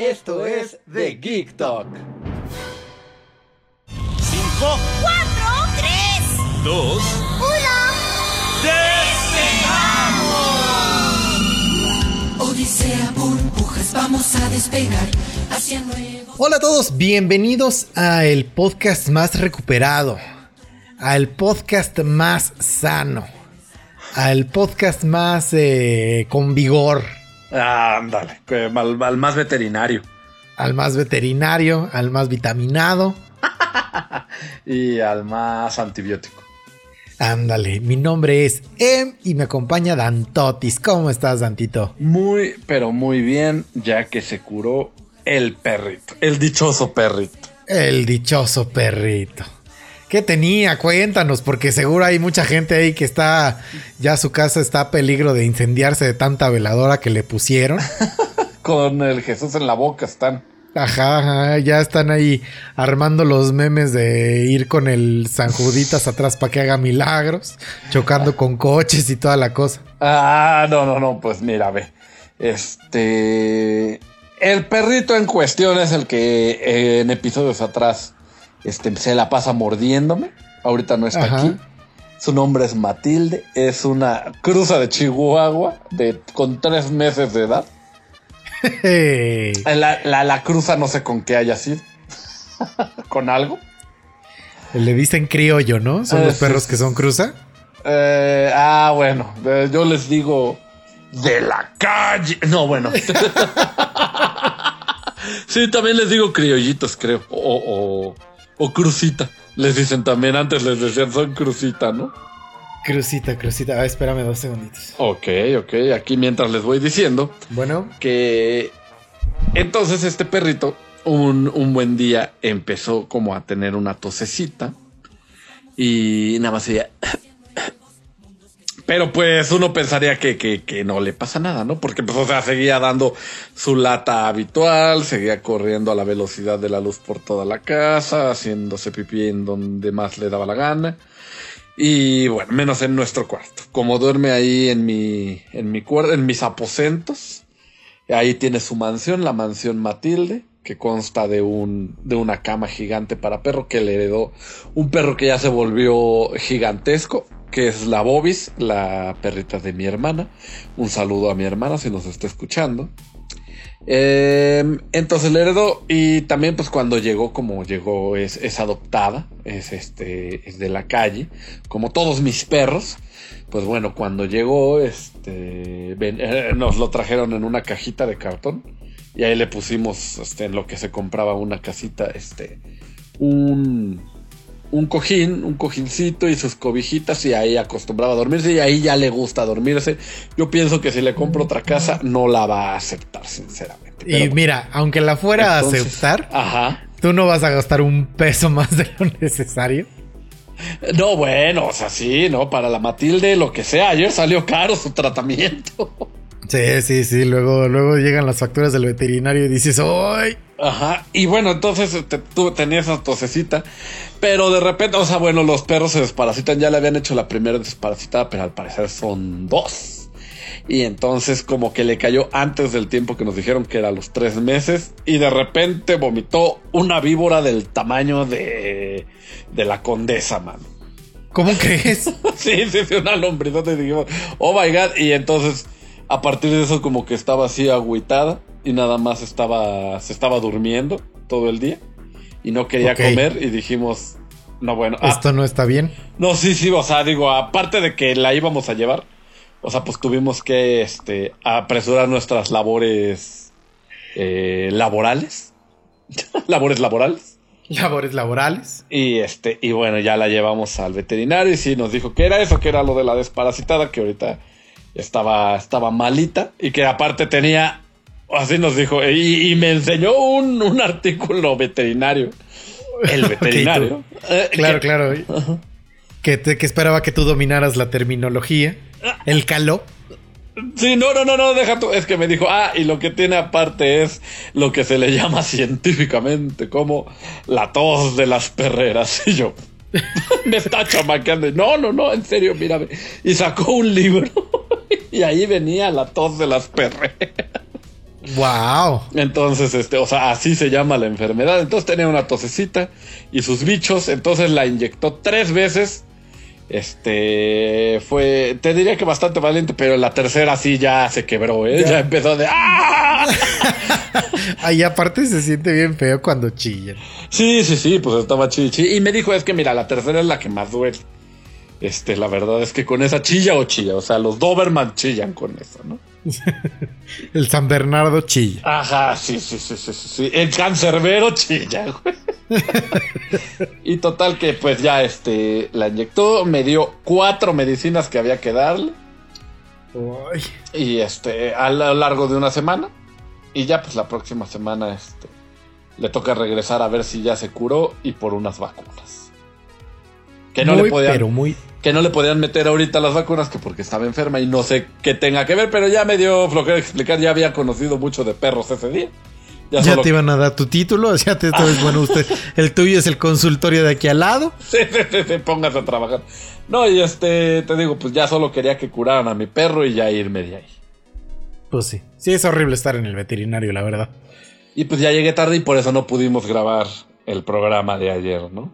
Esto es The Geek Talk. 5, 4, 3, 2, 1. Odisea burbujas, vamos a despegar hacia nuevos. Hola a todos, bienvenidos a el podcast más recuperado, al podcast más sano, al podcast más eh, con vigor, ándale, que al, al más veterinario. al más veterinario, al más vitaminado. Y al más antibiótico. Ándale, mi nombre es Em y me acompaña Dantotis. ¿Cómo estás, Dantito? Muy, pero muy bien, ya que se curó el perrito. El dichoso perrito. El dichoso perrito. ¿Qué tenía? Cuéntanos, porque seguro hay mucha gente ahí que está, ya su casa está a peligro de incendiarse de tanta veladora que le pusieron. Con el Jesús en la boca están. Ajá, ajá, ya están ahí armando los memes de ir con el San Juditas atrás para que haga milagros, chocando con coches y toda la cosa. Ah, no, no, no, pues mira, ve. Este. El perrito en cuestión es el que eh, en episodios atrás este, se la pasa mordiéndome. Ahorita no está Ajá. aquí. Su nombre es Matilde. Es una cruza de Chihuahua de, con tres meses de edad. La, la, la cruza no sé con qué haya sido. con algo. Le dicen criollo, ¿no? Son los sí, perros sí, que son cruza. Eh, ah, bueno. eh, yo les digo de la calle. No, bueno. sí, también les digo criollitos, creo. O, o, o crucita. Les dicen también, antes les decían son crucita, ¿no? Crucita, crucita. Ah, espérame dos segunditos. Ok, ok. Aquí mientras les voy diciendo Bueno, que entonces este perrito un, un buen día empezó como a tener una tosecita y nada más ella... Pero pues uno pensaría que, que, que no le pasa nada, ¿no? Porque pues o sea, seguía dando su lata habitual, seguía corriendo a la velocidad de la luz por toda la casa, haciéndose pipí en donde más le daba la gana. Y bueno, menos en nuestro cuarto. Como duerme ahí en mi, en mi cuarto, en mis aposentos, Ahí tiene su mansión, la mansión Matilde, que consta de un de una cama gigante para perro que le heredó un perro que ya se volvió gigantesco, que es la Bobis, la perrita de mi hermana. Un saludo a mi hermana si nos está escuchando. Eh, entonces le heredó y también pues cuando llegó como llegó es, es adoptada, es este es de la calle, como todos mis perros. Pues bueno, cuando llegó, este, eh, nos lo trajeron en una cajita de cartón y ahí le pusimos, este, en lo que se compraba una casita, este, un, un cojín, un cojincito y sus cobijitas y ahí acostumbraba a dormirse y ahí ya le gusta dormirse. Yo pienso que si le compro otra casa no la va a aceptar, sinceramente. y bueno, mira, aunque la fuera a aceptar, Ajá. tú no vas a gastar un peso más de lo necesario. No, bueno, o sea, sí, ¿no? Para la Matilde, lo que sea. Ayer salió caro su tratamiento. Sí, sí, sí. Luego, luego llegan las facturas del veterinario y dices, ¡ay! Ajá. Y bueno, entonces este, tú tenías esa tosecita. Pero de repente, o sea, bueno, los perros se desparasitan. Ya le habían hecho la primera desparasitada, pero al parecer son dos. Y entonces como que le cayó antes del tiempo que nos dijeron que era los tres meses. Y de repente vomitó una víbora del tamaño de, de la condesa, mano. ¿Cómo crees? Sí, sí, sí, una lombrizota y dijimos, oh my god. Y entonces, a partir de eso, como que estaba así agüitada y nada más estaba, se estaba durmiendo todo el día y no quería comer. Y dijimos, no, bueno, ah, Esto no está bien. no, sí, sí, o sea, digo, aparte de que la íbamos a llevar, o sea, pues tuvimos que este, apresurar nuestras labores eh, laborales. labores laborales. Labores laborales. Y este, y bueno, ya la llevamos al veterinario y sí nos dijo que era eso, que era lo de la desparasitada, que ahorita estaba, estaba malita y que aparte tenía Así nos dijo. Y, y me enseñó un, un artículo veterinario. El veterinario. Eh, Claro, que- claro. Que, te- que esperaba que tú dominaras la terminología. El caló. Sí, no, no, no, no, deja tú. Es que me dijo, ah, y lo que tiene aparte es lo que se le llama científicamente como la tos de las perreras. Y yo, me está chamaqueando. No, no, no, en serio, mírame. Y sacó un libro y ahí venía la tos de las perreras. Wow. Entonces, este, o sea, así se llama la enfermedad. Entonces tenía una tosecita y sus bichos. Entonces la inyectó tres veces. Este fue, te diría que bastante valiente, pero la tercera sí ya se quebró, ¿eh? Ya, empezó de ¡Ah! Ahí aparte se siente bien feo cuando chillan. Sí, sí, sí, pues estaba chichi. Y me dijo, es que mira, la tercera es la que más duele. Este, la verdad es que con esa chilla o chilla. O sea, los Doberman chillan con eso, ¿no? El San Bernardo chilla. Ajá, sí, sí, sí, sí, sí, sí. El cancerbero chilla, güey. y total que pues ya este la inyectó, me dio cuatro medicinas que había que darle. Ay. Y este, a lo largo de una semana. Y ya pues la próxima semana este le toca regresar a ver si ya se curó y por unas vacunas. Que no muy, le podían pero muy. que no le podían meter ahorita las vacunas que porque estaba enferma y no sé qué tenga que ver, pero ya me dio flojera explicar, ya había conocido mucho de perros ese día. Ya, te iban a dar tu título, ya te vez, bueno, usted, el tuyo es el consultorio de aquí al lado. Sí, sí, sí, sí, póngase a trabajar. No, y este, te digo, pues ya solo quería que curaran a mi perro y ya irme de ahí. Pues sí, sí es horrible estar en el veterinario, la verdad. Y pues ya llegué tarde y por eso no pudimos grabar el programa de ayer, ¿no?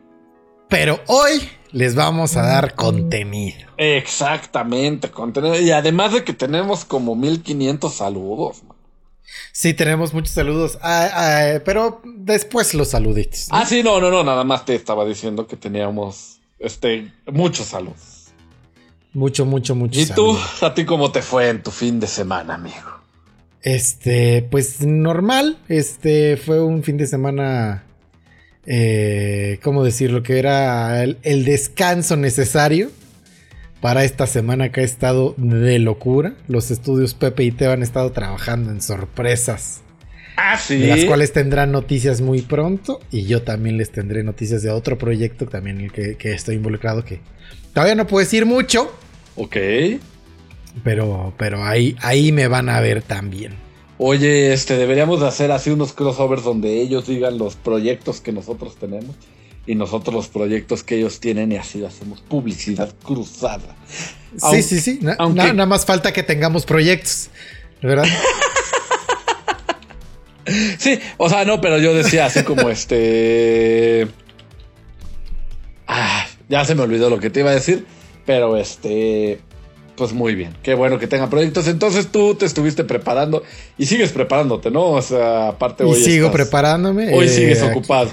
Pero hoy les vamos a dar contenido. Exactamente, contenido. Y además de que tenemos como 1500 saludos. man. Sí, tenemos muchos saludos, ah, ah, pero después los saluditos. ¿no? Ah, sí, no, no, no, nada más te estaba diciendo que teníamos este muchos saludos. Mucho, mucho, mucho. ¿Y tú? ¿A ti cómo te fue en tu fin de semana, amigo? Este, pues normal. Este fue un fin de semana. Eh, ¿Cómo decirlo? Que era el, el descanso necesario para esta semana que ha estado de locura. Los estudios Pepe y Teo han estado trabajando en sorpresas. Ah, sí. De las cuales tendrán noticias muy pronto. Y yo también les tendré noticias de otro proyecto también en el que, que estoy involucrado. Que todavía no puedo decir mucho. Ok. Pero, pero ahí, ahí me van a ver también. Oye, este, deberíamos de hacer así unos crossovers donde ellos digan los proyectos que nosotros tenemos y nosotros los proyectos que ellos tienen y así hacemos publicidad cruzada. Sí, Aunque- sí, sí. Na- aunque- na- nada más falta que tengamos proyectos. ¿Verdad? Sí, o sea, no, pero yo decía así como este. Ah, ya se me olvidó lo que te iba a decir, pero este. Pues muy bien, qué bueno que tengan proyectos. Entonces tú te estuviste preparando y sigues preparándote, ¿no? O sea, aparte y hoy. sigo estás- preparándome. Hoy eh, sigues aquí ocupado.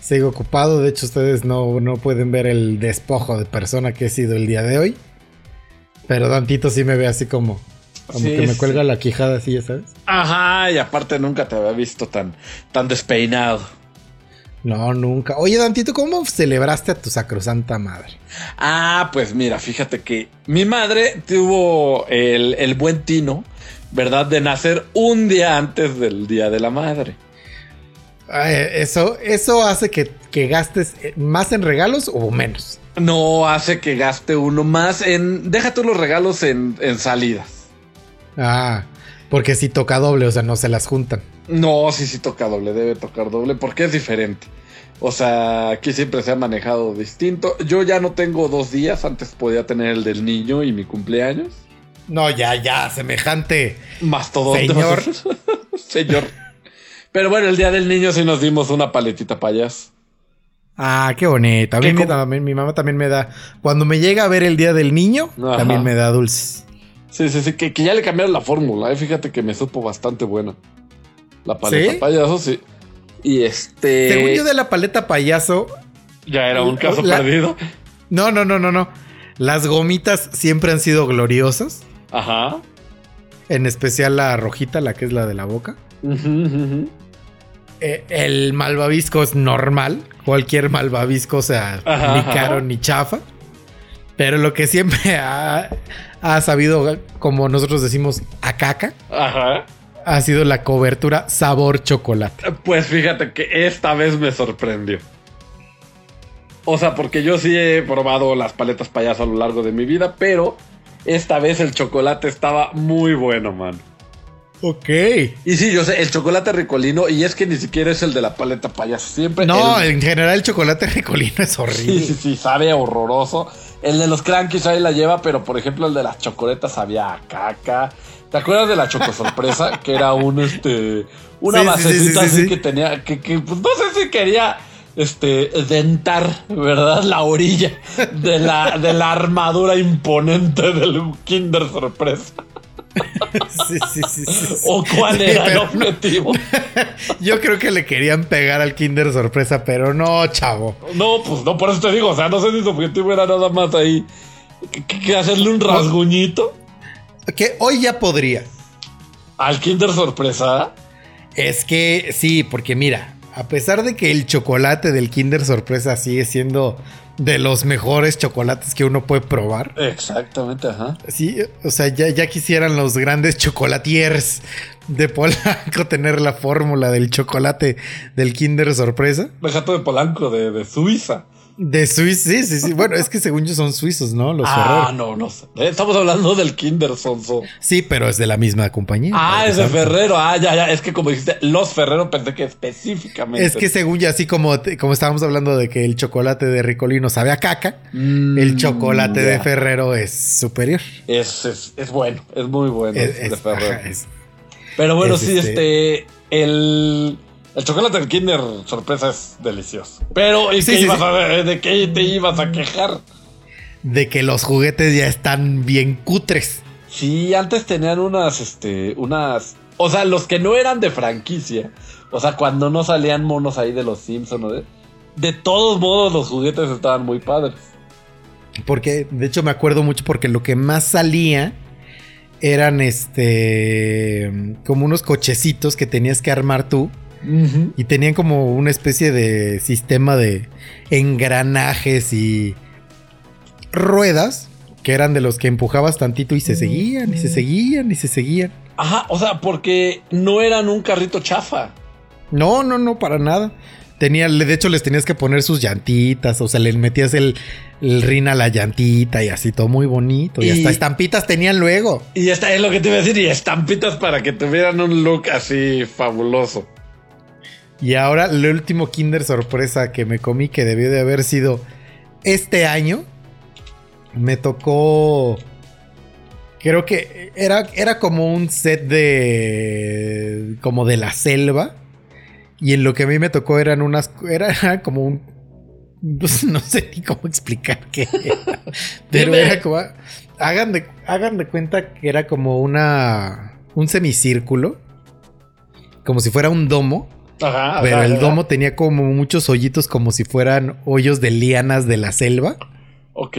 Sigo ocupado. De hecho, ustedes no, no pueden ver el despojo de persona que he sido el día de hoy. Pero Dantito sí me ve así como. Como Sí, que me sí. cuelga la quijada así, ya sabes. Ajá, y aparte nunca te había visto tan, tan despeinado. No, nunca. Oye, Dantito, ¿cómo celebraste a tu sacrosanta madre? Ah, pues mira, fíjate que mi madre tuvo el, el buen tino, ¿verdad? De nacer un día antes del Día de la Madre. Ay, eso, eso hace que, que gastes eh, más en regalos o menos. No hace que gaste uno más en... Deja tú los regalos en, en salidas. Ah, porque si toca doble, o sea, no se las juntan. No, sí, sí toca doble, debe tocar doble, porque es diferente. O sea, aquí siempre se ha manejado distinto. Yo ya no tengo dos días, antes podía tener el del niño y mi cumpleaños. No, ya, ya, semejante. Más todo. Señor. Señor. Pero bueno, el día del niño sí nos dimos una paletita payas. Ah, qué bonito. A mí ¿Qué me com- da- mi mamá también me da. Cuando me llega a ver el día del niño, Ajá. también me da dulces. Sí, sí, sí, que, que ya le cambiaron la fórmula, eh. Fíjate que me supo bastante buena. La paleta ¿Sí? payaso, sí. Y este. Según yo de la paleta payaso. Ya era un caso La- perdido. No, no, no, no, no. Las gomitas siempre han sido gloriosas. Ajá. En especial la rojita, la que es la de la boca. Ujú. Eh, el malvavisco es normal. Cualquier malvavisco, o sea, Ajá, ni ajá. caro ni chafa. Pero lo que siempre ha, ha sabido, como nosotros decimos, a caca, Ajá. ha sido la cobertura sabor chocolate. Pues fíjate que esta vez me sorprendió. O sea, porque yo sí he probado las paletas payaso a lo largo de mi vida, pero esta vez el chocolate estaba muy bueno, man. Ok. Y sí, yo sé, el chocolate ricolino, y es que ni siquiera es el de la paleta payaso. Siempre. No, el- en general el chocolate ricolino es horrible. Sí, sí, sí, sabe horroroso. El de los crankies ahí la lleva, pero por ejemplo el de las chocoletas sabía a caca. ¿Te acuerdas de la choco sorpresa? que era un este. Una Sí, basecita sí, sí, así sí. que tenía. Que, que, pues, no sé si quería. Este, dentar, ¿verdad? La orilla de la, de la armadura imponente del Kinder Sorpresa. Sí, sí, sí. ¿O cuál era el objetivo? Yo creo que le querían pegar al Kinder sorpresa, pero no, chavo. No, pues no, por eso te digo, o sea, no sé si su objetivo era nada más ahí que hacerle un rasguñito Que hoy ya podría. al Kinder Sorpresa. Es que sí, porque mira, a pesar de que el chocolate del Kinder sorpresa sigue siendo de los mejores chocolates que uno puede probar. Exactamente, ajá. Sí, o sea, ya, ya quisieran los grandes chocolatiers de Polanco tener la fórmula del chocolate del Kinder sorpresa. Dejato de Polanco, de, de Suiza. De Suiza, sí, sí, sí. Bueno, es que según yo son suizos, ¿no? Los ah, Ferrero. no, no sé. Eh, Estamos hablando del Kinder Sonso. Sí, pero es de la misma compañía. Ah, es de. Ferrero. Ah, ya, ya. Es que como dijiste, los Ferrero pensé que específicamente. Es que según yo, así como, como estábamos hablando de que el chocolate de Ricolino sabe a caca, Mm, el chocolate de. Ferrero es superior. Es, es, es bueno, es muy bueno. Es- de Ferrero. ajá, Pero bueno, sí, este- este. El. El chocolate del Kinder sorpresa es delicioso. Pero, ¿y Sí, qué sí, ibas sí. A, ¿de qué te ibas a quejar? de que los juguetes ya están bien cutres. Sí, antes tenían unas, este, unas. O sea, los que no eran de franquicia. O sea, cuando no salían monos ahí de los Simpsons, ¿no? De, de todos modos, los juguetes estaban muy padres. Porque, de hecho, me acuerdo mucho porque lo que más salía eran este. como unos cochecitos que tenías que armar tú. Y tenían como una especie de sistema de engranajes y ruedas que eran de los que empujabas tantito y se seguían y se seguían y se seguían. Ajá, o sea, porque no eran un carrito chafa. No, no, no, para nada. Tenía, de hecho, les tenías que poner sus llantitas, o sea, les metías el, el rin a la llantita y así todo muy bonito. Y, Y- hasta estampitas tenían luego. Y esta es lo que te iba a decir, y estampitas para que tuvieran un look así fabuloso. Y ahora, el último Kinder sorpresa que me comí, que debió de haber sido este año, me tocó. Creo que era, era como un set de. como de la selva. Y en lo que a mí me tocó eran unas. Era como un. no sé ni cómo explicar qué era. Pero era como. Hagan de, hagan de cuenta que era como una. un semicírculo. Como si fuera un domo. Ajá. Pero ajá, el ajá. domo tenía como muchos hoyitos como si fueran hoyos de lianas de la selva. Ok,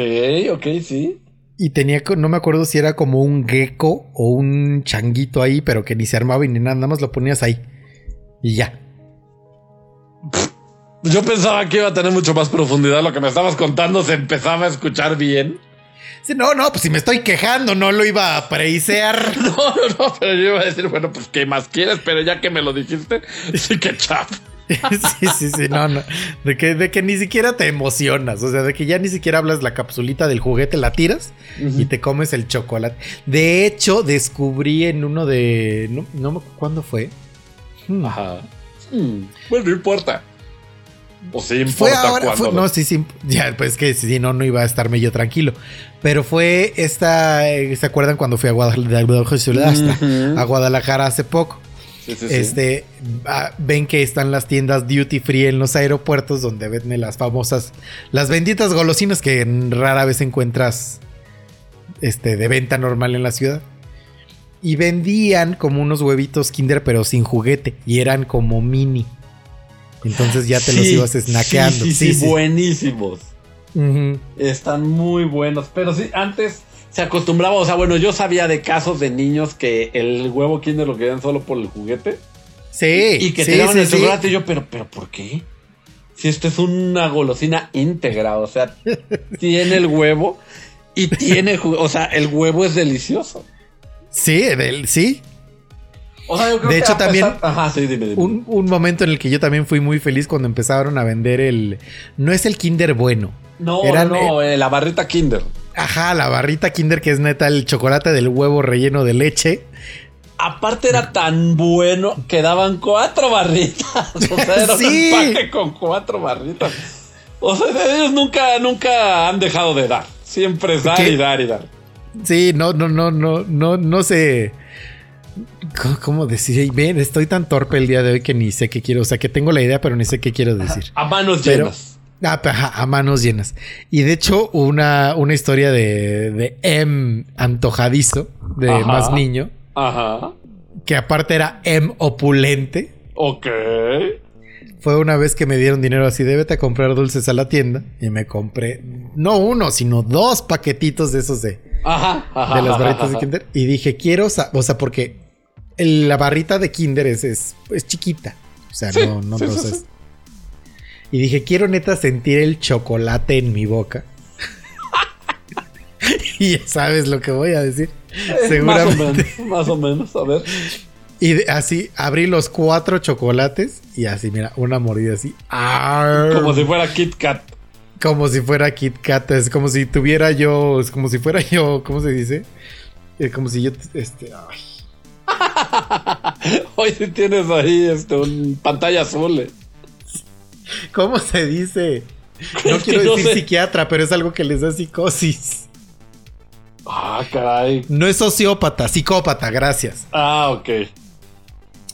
ok, sí. Y tenía, no me acuerdo si era como un gecko o un changuito ahí, pero que ni se armaba y ni nada, nada más lo ponías ahí. Y ya. Yo pensaba que iba a tener mucho más profundidad. Lo que me estabas contando se empezaba a escuchar bien. Sí, no, no, pues si me estoy quejando, no lo iba a preisear. No, no, no, pero yo iba a decir, bueno, pues ¿qué más quieres? Pero ya que me lo dijiste, sí que chafa. sí, sí, sí, no, no. De que, de que ni siquiera te emocionas. O sea, de que ya ni siquiera hablas la capsulita del juguete, la tiras y te comes el chocolate. De hecho, descubrí en uno de. No, no ¿Cuándo fue? Hmm. Ajá. Hmm, Bueno, no importa. O sí Fue importa ahora, cuándo. fue- no, sí, sí, ya, pues que si no, no iba a estarme yo tranquilo. Pero fue esta, eh, ¿se acuerdan cuando fui a Guadalajara, a Guadalajara hace poco? Sí, sí, sí. Este, ah, ven que están las tiendas duty free en los aeropuertos donde venden las famosas, las benditas golosinas que rara vez encuentras, este, de venta normal en la ciudad. Y vendían como unos huevitos Kinder pero sin juguete y eran como mini. Entonces ya te los ibas snackeando. Sí, sí, sí, buenísimos. Están muy buenos. Pero sí, antes se acostumbraba, o sea, bueno, yo sabía de casos de niños que el huevo Kinder lo querían solo por el juguete. Sí. y que te daban el chocolate. Y yo, pero, pero, ¿por qué? Si esto es una golosina íntegra, o sea, tiene el huevo y tiene, o sea, el huevo es delicioso. Sí, del- sí. O sea, yo creo De que hecho, también pesar- Ajá, sí, dime, dime. Un, un momento en el que yo también fui muy feliz cuando empezaron a vender el. No es el Kinder bueno. No, eran, no, eh, la barrita Kinder. Ajá, la barrita Kinder que es neta el chocolate del huevo relleno de leche. Aparte era tan bueno que daban cuatro barritas. O sea, era Sí. un empaque con cuatro barritas. O sea, ellos nunca, nunca han dejado de dar. Siempre es dar ¿Qué? y dar y dar. Sí, no, no, no, no, no, no sé. ¿Cómo, decir? Ven, estoy tan torpe el día de hoy que ni sé qué quiero. O sea, que tengo la idea, pero ni sé qué quiero decir. A manos Pero- llenas. Ah, ajá, a manos llenas. Y de hecho, una, una historia de, de M antojadizo, de Ajá. más niño, Ajá. que aparte era M opulente. Ok. Fue una vez que me dieron dinero así de vete a comprar dulces a la tienda y me compré no uno, sino dos paquetitos de esos de, Ajá, ajá. de las barritas de. Kinder. Y dije, quiero, o sea, porque el- la barrita de Kinder es, es, es chiquita. O sea, Sí, no, no, sí. Y dije, quiero neta sentir el chocolate en mi boca. y ya sabes lo que voy a decir. Eh, Seguramente. Más o menos, más o menos, a ver. Y de- así abrí los cuatro chocolates y así, mira, una mordida así. ¡Arr! Como si fuera Kit Kat. Como si fuera Kit Kat, es como si tuviera yo, es como si fuera yo, ¿cómo se dice? Es como si yo, este, ay, Hoy sí tienes ahí este, un pantalla azul. eh. ¿cómo se dice? No Es quiero no decir sé. psiquiatra, pero es algo que les da psicosis. Ah, caray. No es sociópata, psicópata, gracias. Ah, ok.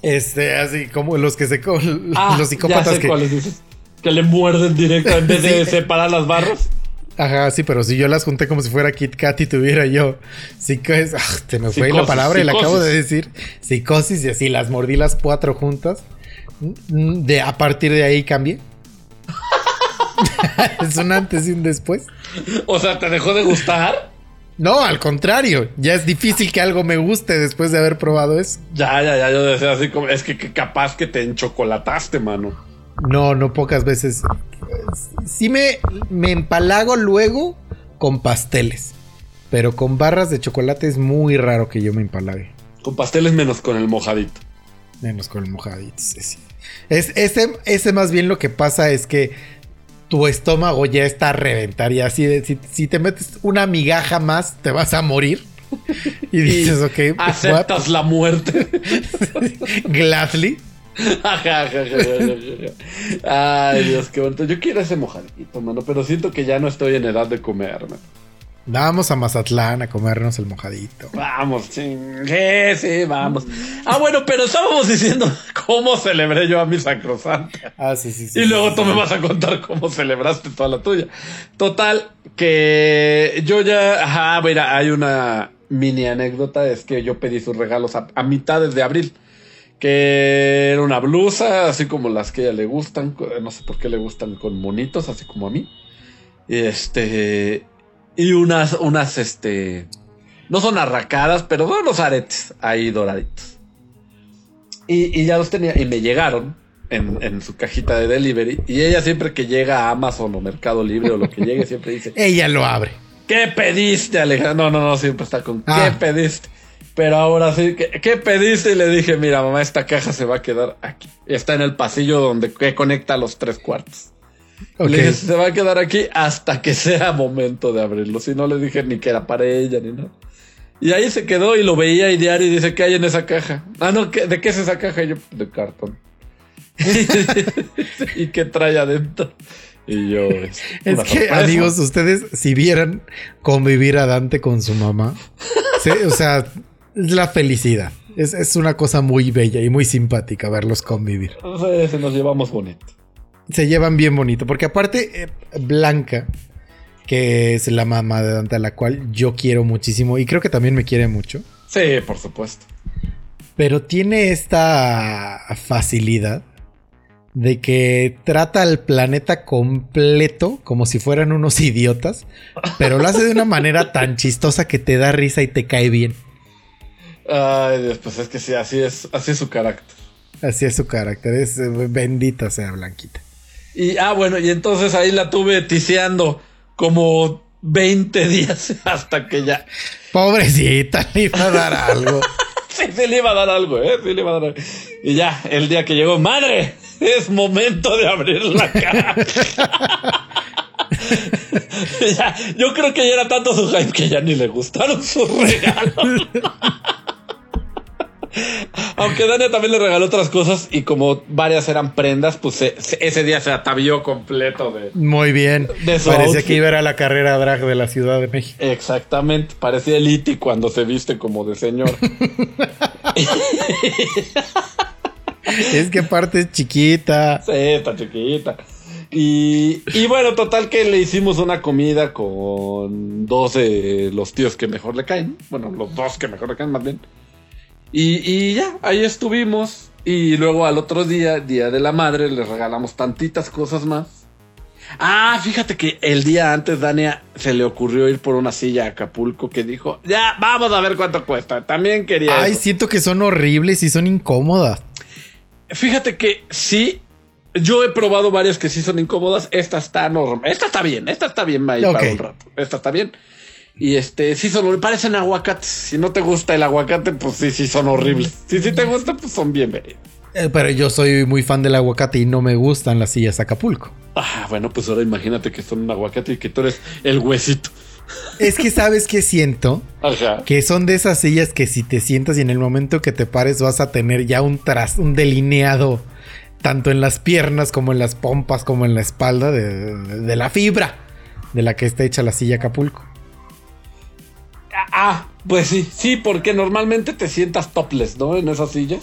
Este, así como los que se, Ah, los psicópatas ya sé que, cuáles dices. Que le muerden directo en vez de separar las barras. Ajá, sí, pero si yo las junté como si fuera Kit Kat y tuviera yo psicosis, ah, te me fue la Psicosis, palabra y la acabo de decir, psicosis y así las mordí las cuatro juntas. Mm, De a partir de ahí cambié. es un antes y un después. O sea, ¿te dejó de gustar? No, al contrario, ya es difícil que algo me guste después de haber probado eso. Ya, ya, ya, yo decía así como, es que, que capaz que te enchocolataste, mano. No, no pocas veces. Sí me, me empalago luego con pasteles, pero con barras de chocolate es muy raro que yo me empalague. Con pasteles menos con el mojadito. Menos con el mojadito, sí, sí. Es, ese, ese más bien lo que pasa es que tu estómago ya está a reventar y así de, si, si te metes una migaja más te vas a morir. Y dices, ok, Aceptas la muerte. gladly. Ay, Dios, qué bonito. Yo quiero ese mojadito, mano, pero siento que ya no estoy en edad de comerme. Vamos a Mazatlán a comernos el mojadito. Vamos, ching. Sí, sí, vamos. Ah, bueno, pero estábamos diciendo cómo celebré yo a mi sacrosanta. Ah, sí, sí, sí. Y luego sí, tú sí. me vas a contar cómo celebraste toda la tuya. Total, que yo ya, ajá, mira, hay una mini anécdota, es que yo pedí sus regalos a, a mitades de abril. Que era una blusa, así como las que a ella le gustan, no sé por qué le gustan con monitos, así como a mí. Y este, y unas, unas, este, no son arracadas, pero son unos aretes ahí doraditos. Y, y ya los tenía, y me llegaron en, en su cajita de delivery. Y ella siempre que llega a Amazon o Mercado Libre o lo que llegue, siempre dice, Ella lo abre. ¿qué pediste, Alejandro? No, no, no, siempre está con, ¿qué Ah. pediste? Pero ahora sí, ¿qué, qué pediste? Y le dije, mira, mamá, esta caja se va a quedar aquí. Está en el pasillo donde que conecta los tres cuartos. Y Ok. Le dije, se va a quedar aquí hasta que sea momento de abrirlo. Si no le dije ni que era para ella ni nada. Y ahí se quedó y lo veía y diario y dice, ¿qué hay en esa caja? Ah, no, ¿qué- ¿de qué es esa caja? Y yo, de cartón. ¿Y qué trae adentro? Y yo, es, Es que, sorpresa. amigos, ustedes, si vieran convivir a Dante con su mamá, sí, o sea, la felicidad. Es, es una cosa muy bella y muy simpática verlos convivir. Entonces, se nos llevamos bonito. Se llevan bien bonito, porque aparte, eh, Blanca, que es la mamá de Dante, a la cual yo quiero muchísimo y creo que también me quiere mucho, Sí, por supuesto. pero tiene esta facilidad de que trata al planeta completo como si fueran unos idiotas, pero lo hace de una manera tan chistosa que te da risa y te cae bien. Ay, Dios, pues es que sí, así es, así es su carácter. Así es su carácter, es eh, bendita sea Blanquita. Y, ah, bueno, y entonces ahí la tuve tiseando como 20 días hasta que ya. Pobrecita, le iba a dar algo. Sí, sí le iba a dar algo, ¿eh? Sí le iba a dar algo. Y ya, el día que llegó, madre, es momento de abrir la caja. Ya, yo creo que ya era tanto su hype que ya ni le gustaron sus regalos. Aunque Dania también le regaló otras cosas y como varias eran prendas, pues se- se- ese día se atavió completo de... Muy bien. De Parecía outfit. que iba a la carrera drag de la Ciudad de México. Exactamente, parecía el Iti cuando se viste como de señor. Es que aparte es chiquita. Sí, está chiquita. Y, y bueno, total que le hicimos una comida con dos de los tíos que mejor le caen. Bueno, los dos que mejor le caen más bien. Y, y ya, ahí estuvimos. Y luego al otro día, Día de la Madre, les regalamos tantitas cosas más. Ah, fíjate que el día antes Dania se le ocurrió ir por una silla a Acapulco que dijo, ya, vamos a ver cuánto cuesta. También quería... Ay, eso". siento que son horribles y son incómodas. Fíjate que sí, yo he probado varias que sí son incómodas. Esta está normal. Esta está bien, esta está bien ahí para un rato. Esta está bien. Y este, sí son, parecen aguacates. Si no te gusta el aguacate, pues sí, sí son horribles. Si sí te gusta, pues son bienvenidos. Eh, pero yo soy muy fan del aguacate y no me gustan las sillas Acapulco. Ah, bueno, pues ahora imagínate que son un aguacate y que tú eres el huesito. Es que sabes que siento Ajá. que son de esas sillas que si te sientas y en el momento que te pares vas a tener ya un tras, un delineado tanto en las piernas como en las pompas como en la espalda de, de la fibra de la que está hecha la silla Acapulco. Ah, pues sí, sí, porque normalmente te sientas topless, ¿no? En esas sillas.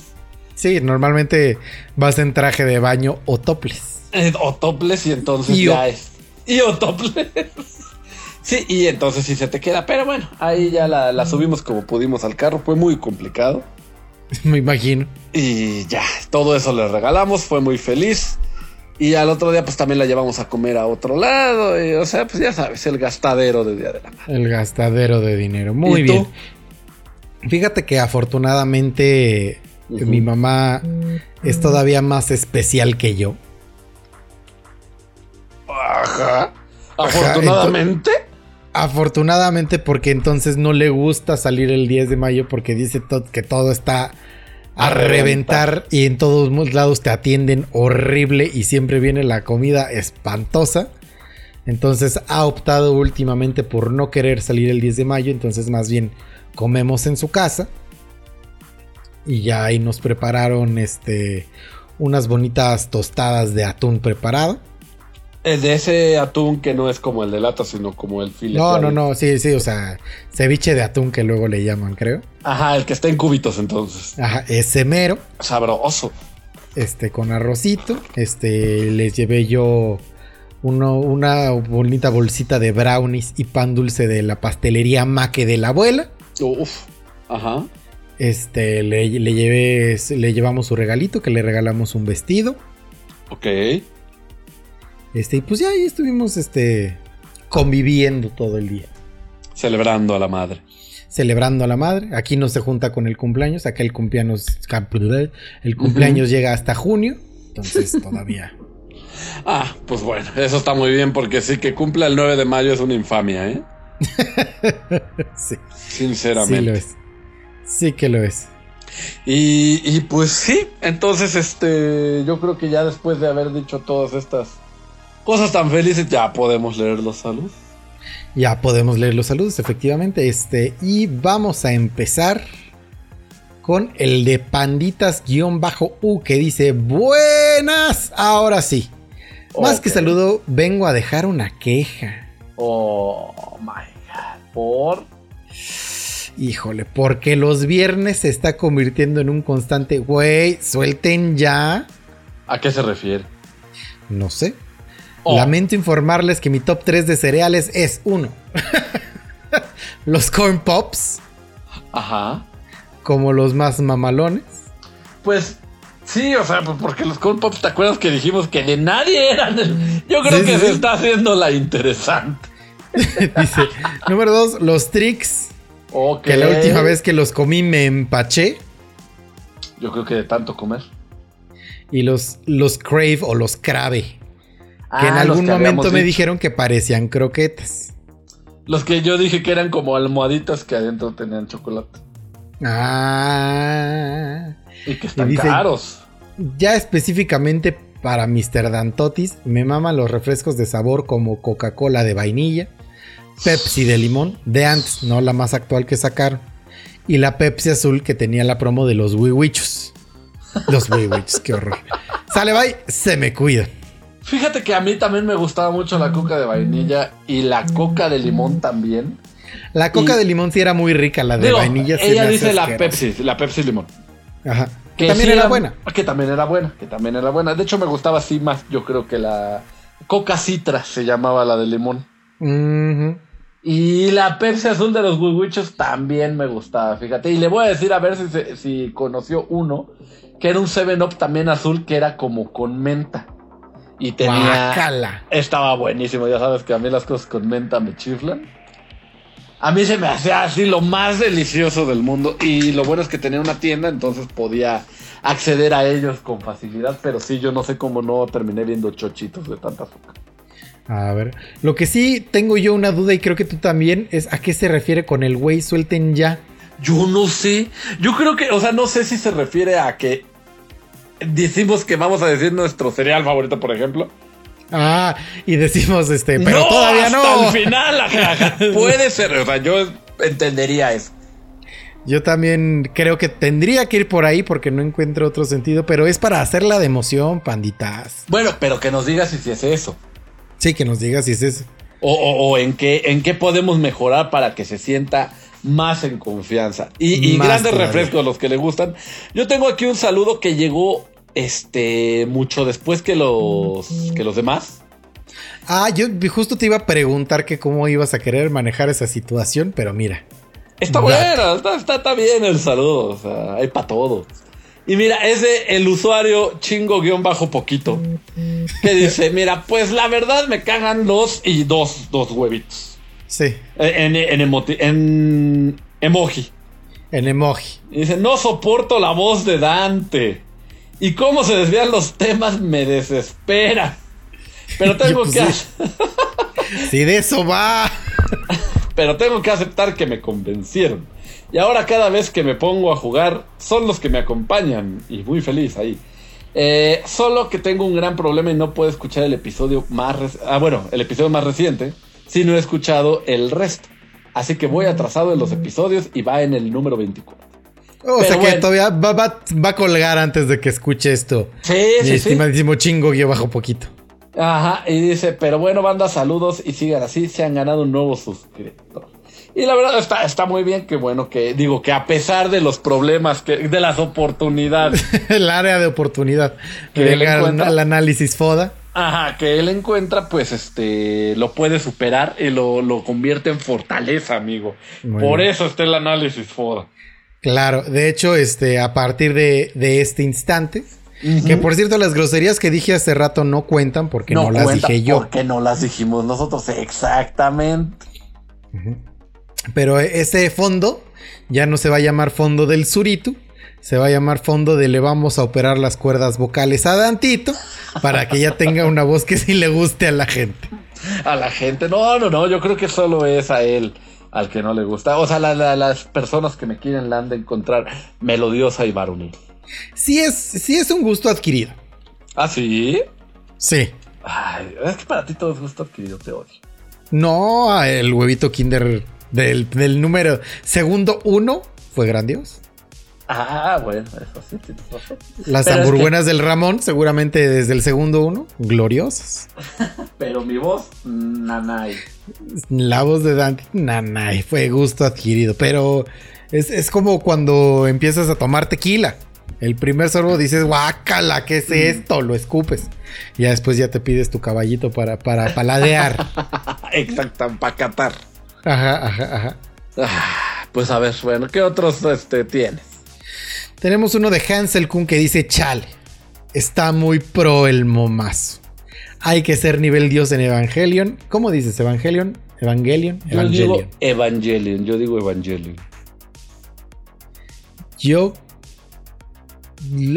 Sí, normalmente vas en traje de baño o toples. Eh, o topless y entonces Y ya es. Y o topless. sí, y entonces sí se te queda. Pero bueno, ahí ya la, la subimos como pudimos al carro. Fue muy complicado. Me imagino. Y ya, todo eso le regalamos. Fue muy feliz. Y al otro día pues también la llevamos a comer a otro lado. y, o sea, pues ya sabes, el gastadero de Día de la Madre. El gastadero de dinero. Muy ¿Y tú? bien. Fíjate que afortunadamente mi mamá es todavía más especial que yo. Ajá. Afortunadamente. Afortunadamente porque entonces no le gusta salir el 10 de mayo porque dice to- que todo está a, reventar. y en todos lados te atienden horrible y siempre viene la comida espantosa. Entonces ha optado últimamente por no querer salir el 10 de mayo, entonces más bien comemos en su casa. Y ya ahí nos prepararon este unas bonitas tostadas de atún preparado. El de ese atún que no es como el de lata, sino como el filete. No, no, no, sí, sí, o sea, ceviche de atún que luego le llaman, creo. Ajá, el que está en cubitos entonces. Ajá, ese mero, Sabroso. este, con arrocito. Este, les llevé yo uno, una bonita bolsita de brownies y pan dulce de la pastelería Maque de la abuela. Uf. Ajá. Este, le, le llevé, le llevamos su regalito, que le regalamos un vestido. Ok. Este, y pues ya ahí estuvimos, este, conviviendo todo el día. Celebrando a la madre. celebrando a la madre. Aquí no se junta con el cumpleaños, acá el cumpleaños, el cumpleaños llega hasta junio, entonces todavía. Ah, pues bueno, eso está muy bien porque sí que cumpla el 9 de mayo es una infamia, ¿eh? sí, Sinceramente. sí lo es. Sí que lo es. Y, y pues sí, entonces este, yo creo que ya después de haber dicho todas estas cosas tan felices, ya podemos leer los saludos. Ya podemos leer los saludos, efectivamente. Este, y vamos a empezar con el de panditas-u que dice: Buenas, ahora sí. Más que saludo, vengo a dejar una queja. Oh my god. Por. Híjole, porque los viernes se está convirtiendo en un constante, güey, suelten ya. ¿A qué se refiere? No sé. Oh. Lamento informarles que mi top 3 de cereales es uno. los corn pops, Ajá. como los más mamalones. Pues sí, o sea, pues porque los corn pops, ¿te acuerdas que dijimos que de nadie eran? el- Yo creo Sí, que sí, se está haciendo la interesante. Dice, número 2, los tricks, Ok. que la última vez que los comí me empaché. Yo creo que de tanto comer. Y los, los crave o los crave, que Ah, en los algún que momento me dicho. dijeron que parecían croquetas. Los que yo dije que eran como almohaditas que adentro tenían chocolate. Ah. Y que están Y dice- caros. Ya específicamente para Mr. Dantotis, me maman los refrescos de sabor como Coca-Cola de vainilla, Pepsi de limón, de antes, no la más actual que sacaron, y la Pepsi azul que tenía la promo de los Wiwichos. Los Wiwichos, qué horror. Sale, bye, se me cuida. Fíjate que a mí también me gustaba mucho la coca de vainilla y la coca de limón también. La coca Y- de limón sí era muy rica, la de Digo, vainilla sí ella dice la. Pepsi, la Pepsi limón. Ajá. Que Que también sí era buena. Que también era buena, que también era buena. De hecho, me gustaba así más, yo creo que la Coca Citra se llamaba la de limón. Y la Pepsi azul de los Wiwichos también me gustaba, fíjate. Y le voy a decir a ver si, si conoció uno, que era un 7-Up también azul, que era como con menta. Y tenía... Guácala. Estaba buenísimo, ya sabes que a mí las cosas con menta me chiflan. A mí se me hacía así lo más delicioso del mundo. Y lo bueno es que tenía una tienda, entonces podía acceder a ellos con facilidad. Pero sí, yo no sé cómo no terminé viendo chochitos de tanta azúcar. A ver, lo que sí tengo yo una duda y creo que tú también es a qué se refiere con el güey suelten ya. Yo no sé. Yo creo que, o sea, no sé si se refiere a que decimos que vamos a decir nuestro cereal favorito, por ejemplo. Ah, y decimos este, pero No, todavía hasta no. el final, ajá. Puede ser, o sea, yo entendería eso. Yo también creo que tendría que ir por ahí porque no encuentro otro sentido, pero es para hacerla de emoción, panditas. Bueno, pero que nos digas si es eso. Sí, que nos digas si es eso. O, o- o en, qué, en qué podemos mejorar para que se sienta más en confianza. Y, grandes todavía. refrescos los que le gustan. Yo tengo aquí un saludo que llegó este mucho después que los, que los demás. Ah, yo justo te iba a preguntar que cómo ibas a querer manejar esa situación, pero mira. Está bueno, está, está, está bien el saludo. O sea, hay para todo. Y mira, es de el usuario chingo guion bajo poquito. Que dice, mira, pues la verdad me cagan dos y dos, dos huevitos. Sí, En, en, emoti- en emoji. en emoji. Y dice, no soporto la voz de Dante. Y cómo se desvían los temas me desespera. Pero tengo, Pues que, sí. Si de eso va. pero tengo que aceptar que me convencieron. Y ahora cada vez que me pongo a jugar, son los que me acompañan. Y muy feliz ahí. Eh, solo que tengo un gran problema y no puedo escuchar el episodio más... Ah, bueno, el episodio más reciente. Si no he escuchado el resto. Así que voy atrasado en los episodios y va en el número 24. O Pero sea que bueno. todavía va, va- va a colgar antes de que escuche esto. Sí, Mi sí, sí. estimadísimo chingo guion bajo poquito. Ajá, y dice, pero bueno, banda, saludos y sigan así, se han ganado un nuevo suscriptor. Y la verdad está, está muy bien, que bueno, que digo que a pesar de los problemas, que, de las oportunidades, El área de oportunidad. Que encuentra. al análisis FODA. Ajá, que él encuentra, pues este, lo puede superar y lo, lo convierte en fortaleza, amigo. Muy Por bien. eso está el análisis FODA. Claro, de hecho, este, a partir de, de este instante, que por cierto, las groserías que dije hace rato no cuentan porque no, las dije yo. Porque no las dijimos nosotros, exactamente. Pero ese fondo ya no se va a llamar fondo del Zuritu, se va a llamar fondo de le vamos a operar las cuerdas vocales a Dantito para que ya tenga una voz que sí le guste a la gente. A la gente, no, no, no, yo creo que solo es a él al que no le gusta. O sea, la- la- las personas que me quieren la han de encontrar melodiosa y varonil. Sí es, sí es un gusto adquirido. ¿Ah, sí? Sí. Ay, es que para ti todo es gusto adquirido, te odio. No, el huevito Kinder del, del número segundo uno fue grandioso. Ah, bueno, eso sí, razón. Las Pero es hamburguenas del Ramón, seguramente desde el segundo uno, gloriosas. Pero mi voz, nanay. La voz de Dante, nanay, fue gusto adquirido. Pero es, es como cuando empiezas a tomar tequila. El primer sorbo dices, guácala, ¿qué es esto? Lo escupes. Ya después ya te pides tu caballito para, para paladear. Exacto, para catar. Ajá, ajá, ajá. Ah, pues a ver, bueno, ¿qué otros este, tienes? Tenemos uno de Hansel Kun que dice, chale, está muy pro el momazo. Hay que ser nivel dios en Evangelion. ¿Cómo dices Evangelion? Evangelion. Yo Evangelion. digo Evangelion, yo digo Evangelion. Yo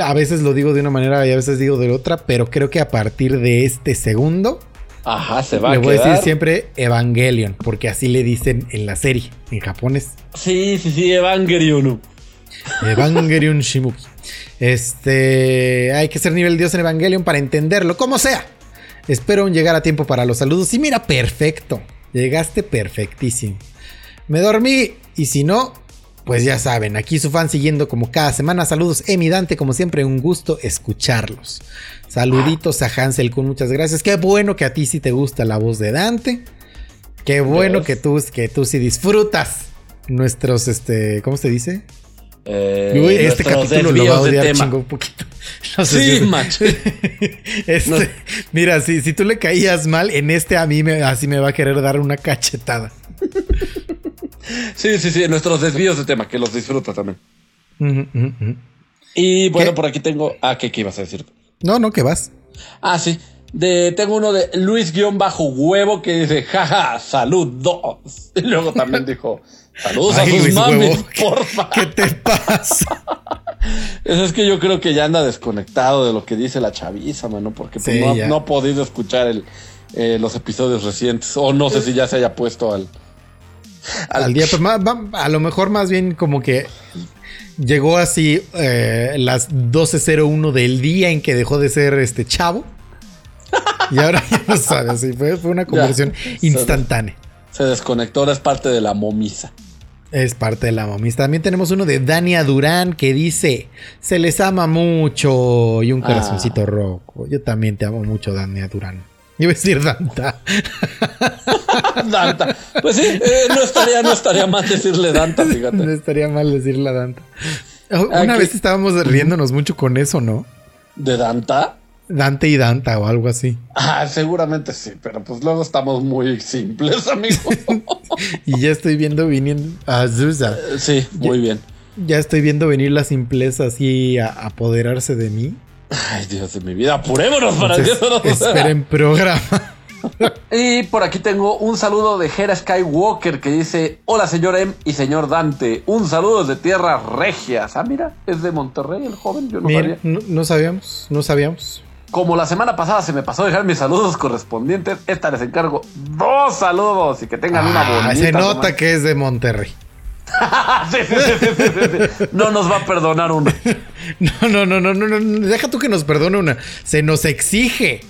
a veces lo digo de una manera y a veces digo de otra, pero creo que a partir de este segundo Ajá, se va le a voy a decir siempre Evangelion, porque así le dicen en la serie, en japonés. Sí, sí, sí, Evangelion. Evangelion Shimuki. Este, hay que ser nivel Dios en Evangelion para entenderlo, como sea. Espero llegar a tiempo para los saludos. Y mira, perfecto. Llegaste perfectísimo. Me dormí y si no, pues ya saben, aquí su fan siguiendo como cada semana. Saludos, Emi Dante, como siempre, un gusto escucharlos. Saluditos a Hansel con muchas gracias. Qué bueno que a ti sí te gusta la voz de Dante. Qué bueno que tú, que tú sí disfrutas nuestros, este, ¿cómo se dice? Eh, Uy, este capítulo lo va a odiar chingo un poquito. No sé Sí, si- macho. Este, No. Mira, si, si tú le caías mal, en este a mí me, así me va a querer dar una cachetada. Sí, sí, sí, nuestros desvíos de tema, que los disfruta también. Y bueno, ¿Qué? por aquí tengo. Ah, ¿qué, qué ibas a decir? No, no, que vas. Ah, sí. De, tengo uno de Luis-Huevo que dice, jaja, saludos. Y luego también dijo, saludos Ay, a sus mamis, Huevo, ¿qué- porfa. ¿Qué te pasa? Eso es que yo creo que ya anda desconectado de lo que dice la chaviza, mano, porque pues, Sí, no, ha podido escuchar el, eh, los episodios recientes. O no sé si ya se haya puesto al. Al día, pues, ma- ma- a lo mejor más bien como que llegó así eh, las 12.01 del día en que dejó de ser este chavo. Y ahora ya no sabe, así fue, fue una conversión instantánea. Se desconectó, ahora es parte de la momisa. Es parte de la mamis. También tenemos uno de Dania Durán que dice: Se les ama mucho y un Ah. corazoncito rojo. Yo también te amo mucho, Dania Durán. Iba a decir Danta. Danta. Pues sí, eh, no, estaría, no estaría mal decirle Danta, No fíjate. estaría mal decirle a Danta. Oh, Una Aquí- vez estábamos riéndonos mucho con eso, ¿no? ¿De Danta? Dante y Danta o algo así. Ah, seguramente sí, pero pues luego estamos muy simples, amigo. Y ya estoy viendo viniendo a Zuza. sí, muy bien. Ya estoy viendo venir la simpleza así a apoderarse de mí. Ay, Dios de mi vida, apurémonos para eso no esperen programa. Y por aquí tengo un saludo de Jera Skywalker que dice: Hola, señor M y señor Dante. Un saludo desde tierras regias. Ah, mira, es de Monterrey el joven, yo no Mira, sabía. no, no sabíamos, no sabíamos. Como la semana pasada se me pasó dejar mis saludos correspondientes, esta les encargo dos saludos y que tengan una Ah, bonita. se nota semana. que es de Monterrey. Sí, sí, sí. No nos va a perdonar una. No, no, no, no, no, no, deja tú que nos perdone una. Se nos exige.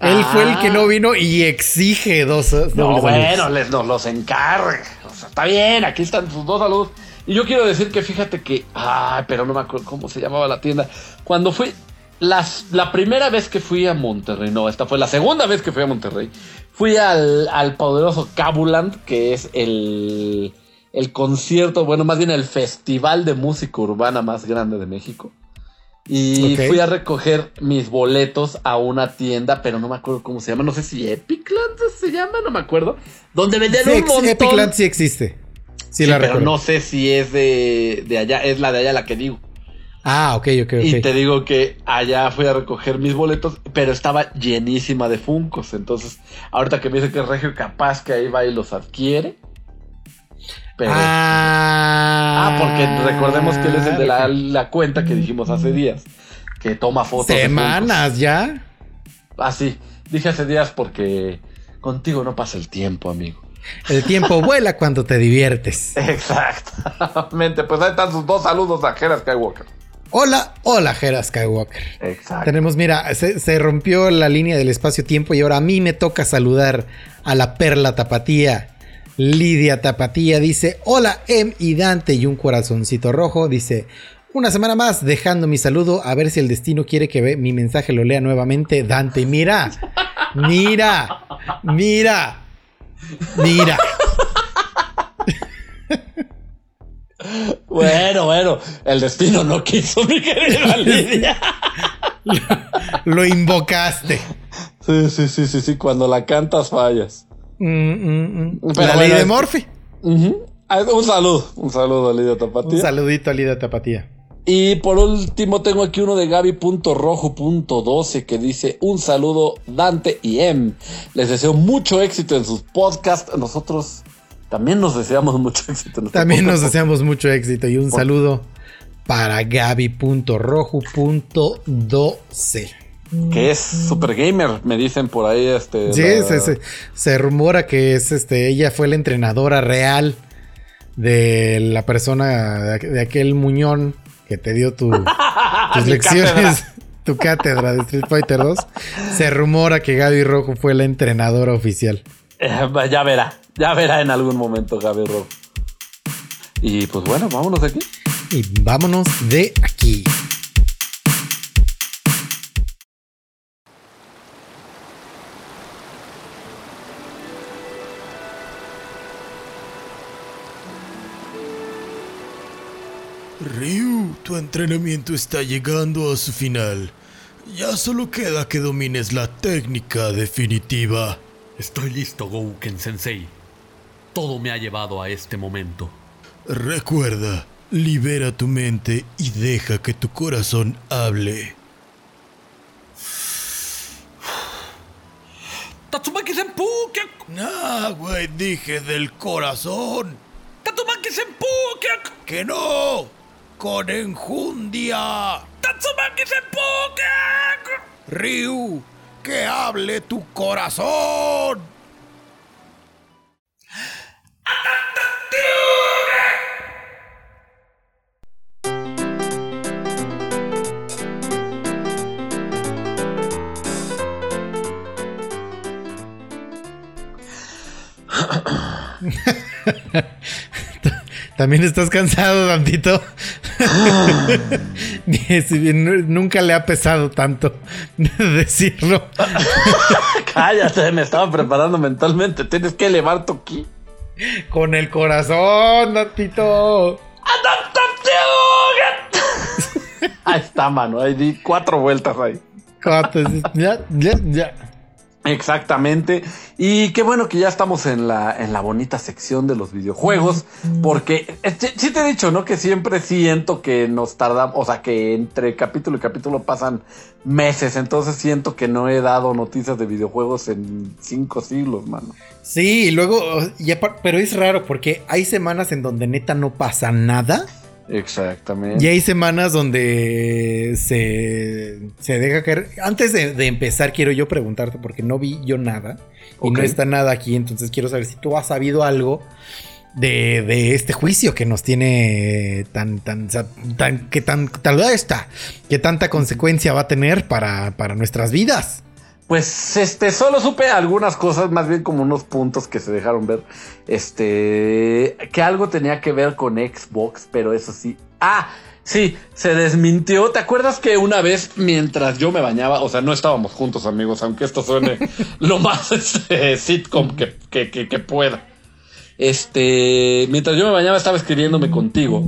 Él fue el que no vino y exige dos. No, bueno, les nos los encargue. O sea, está bien, aquí están sus dos saludos. Y yo quiero decir que fíjate que. Ay, pero no me acuerdo cómo se llamaba la tienda. Cuando fui. Las, la primera vez que fui a Monterrey, no, esta fue la segunda vez que fui a Monterrey. Fui al, al poderoso Cabuland, que es el, el concierto, bueno, más bien el festival de música urbana más grande de México. Y fui a recoger mis boletos a una tienda, pero no me acuerdo cómo se llama. No sé si Epicland se llama, no me acuerdo. Donde vendían Sí, un montón. Epicland sí existe. Sí, Sí, la pero recuerdo. no sé si es de, de allá, es la de allá la que digo. Ah, ok, ok, ok. Y te digo que allá fui a recoger mis boletos, pero estaba llenísima de funcos. Entonces, ahorita que me dice que es regio, capaz que ahí va y los adquiere. Pero. Ah, Ah, porque recordemos que él es el de la, la cuenta que dijimos hace días. Que toma fotos. de Semanas ya. Ah, sí. Dije hace días porque contigo no pasa el tiempo, amigo. El tiempo vuela cuando te diviertes. Exactamente. Pues ahí están sus dos saludos a Jera Skywalker. Hola, hola, Jera Skywalker. Exacto. Tenemos, mira, se, se rompió la línea del espacio-tiempo y ahora a mí me toca saludar a la perla tapatía. Lidia Tapatía dice, hola Em y Dante y un corazoncito rojo. Dice, una semana más dejando mi saludo a ver si el destino quiere que ve- mi mensaje lo lea nuevamente. Dante, mira, mira, mira, mira. Bueno, bueno, el destino no quiso, mi querida Lidia. Lo invocaste. Sí, sí, sí, sí, sí, cuando la cantas fallas. Mm, mm, mm. Pero la bueno, ley de Morphy. Ah, Un saludo, un saludo a Lidia Un Tapatía. saludito a Lidia Tapatía. Y por último tengo aquí uno de Gaby.rojo.12 que dice un saludo Dante y M. Les deseo mucho éxito en sus podcasts. Nosotros también nos deseamos mucho éxito También nos deseamos mucho éxito y un Por- saludo para Gaby.rojo.12. Que es super gamer, me dicen por ahí este. Sí, la- se, se- se rumora que es este, ella fue la entrenadora real de la persona, de, aqu- de aquel muñón que te dio tu, tus lecciones, tu cátedra de Street Fighter 2, se rumora que Gaby Rojo fue la entrenadora oficial. Eh, ya verá, ya verá en algún momento Rojo. Y pues bueno, vámonos de aquí. Y vámonos de aquí. Ryu, tu entrenamiento está llegando a su final. Ya solo queda que domines la técnica definitiva. Estoy listo, Gouken Sensei. Todo me ha llevado a este momento. Recuerda, libera tu mente y deja que tu corazón hable. ¡Tatsumaki Senpu! ¿Qué- Ah, güey, dije del corazón. ¡Tatsumaki Senpu! ¿Qué- ¡Que no! ¡Con enjundia! ¡Tatsumaki Senpu! ¿Qué- Ryu, que hable tu corazón. También estás cansado, bien nu- Nunca le ha pesado tanto decirlo. Cállate, me estaba preparando mentalmente. Tienes que elevar tu ki. Con el corazón, Dantito. Ahí está, mano. Ahí di cuatro vueltas ahí. Cuatro, Ya, ya, ya. Exactamente. Y qué bueno que ya estamos en la, en la bonita sección de los videojuegos. Porque este, sí te he dicho, ¿no? Que siempre siento que nos tardamos. O sea, que entre capítulo y capítulo pasan meses. Entonces siento que no he dado noticias de videojuegos en cinco siglos, mano. Sí, y luego, y pero es raro porque hay semanas en donde neta no pasa nada. Exactamente. Y hay semanas donde se, se deja caer. Antes de, de empezar, quiero yo preguntarte, porque no vi yo nada. Y no está nada aquí. Entonces quiero saber si tú has sabido algo de, de este juicio que nos tiene tan, tan, tan, que tan, tal vez está, que tanta consecuencia va a tener para, para nuestras vidas. Pues este, solo supe algunas cosas, más bien como unos puntos que se dejaron ver. Este, que algo tenía que ver con Xbox, pero eso sí. Ah, sí, se desmintió. ¿Te acuerdas que una vez mientras yo me bañaba, o sea, no estábamos juntos, amigos, aunque esto suene lo más este, sitcom que, que, que, que pueda? Este, mientras yo me bañaba estaba escribiéndome contigo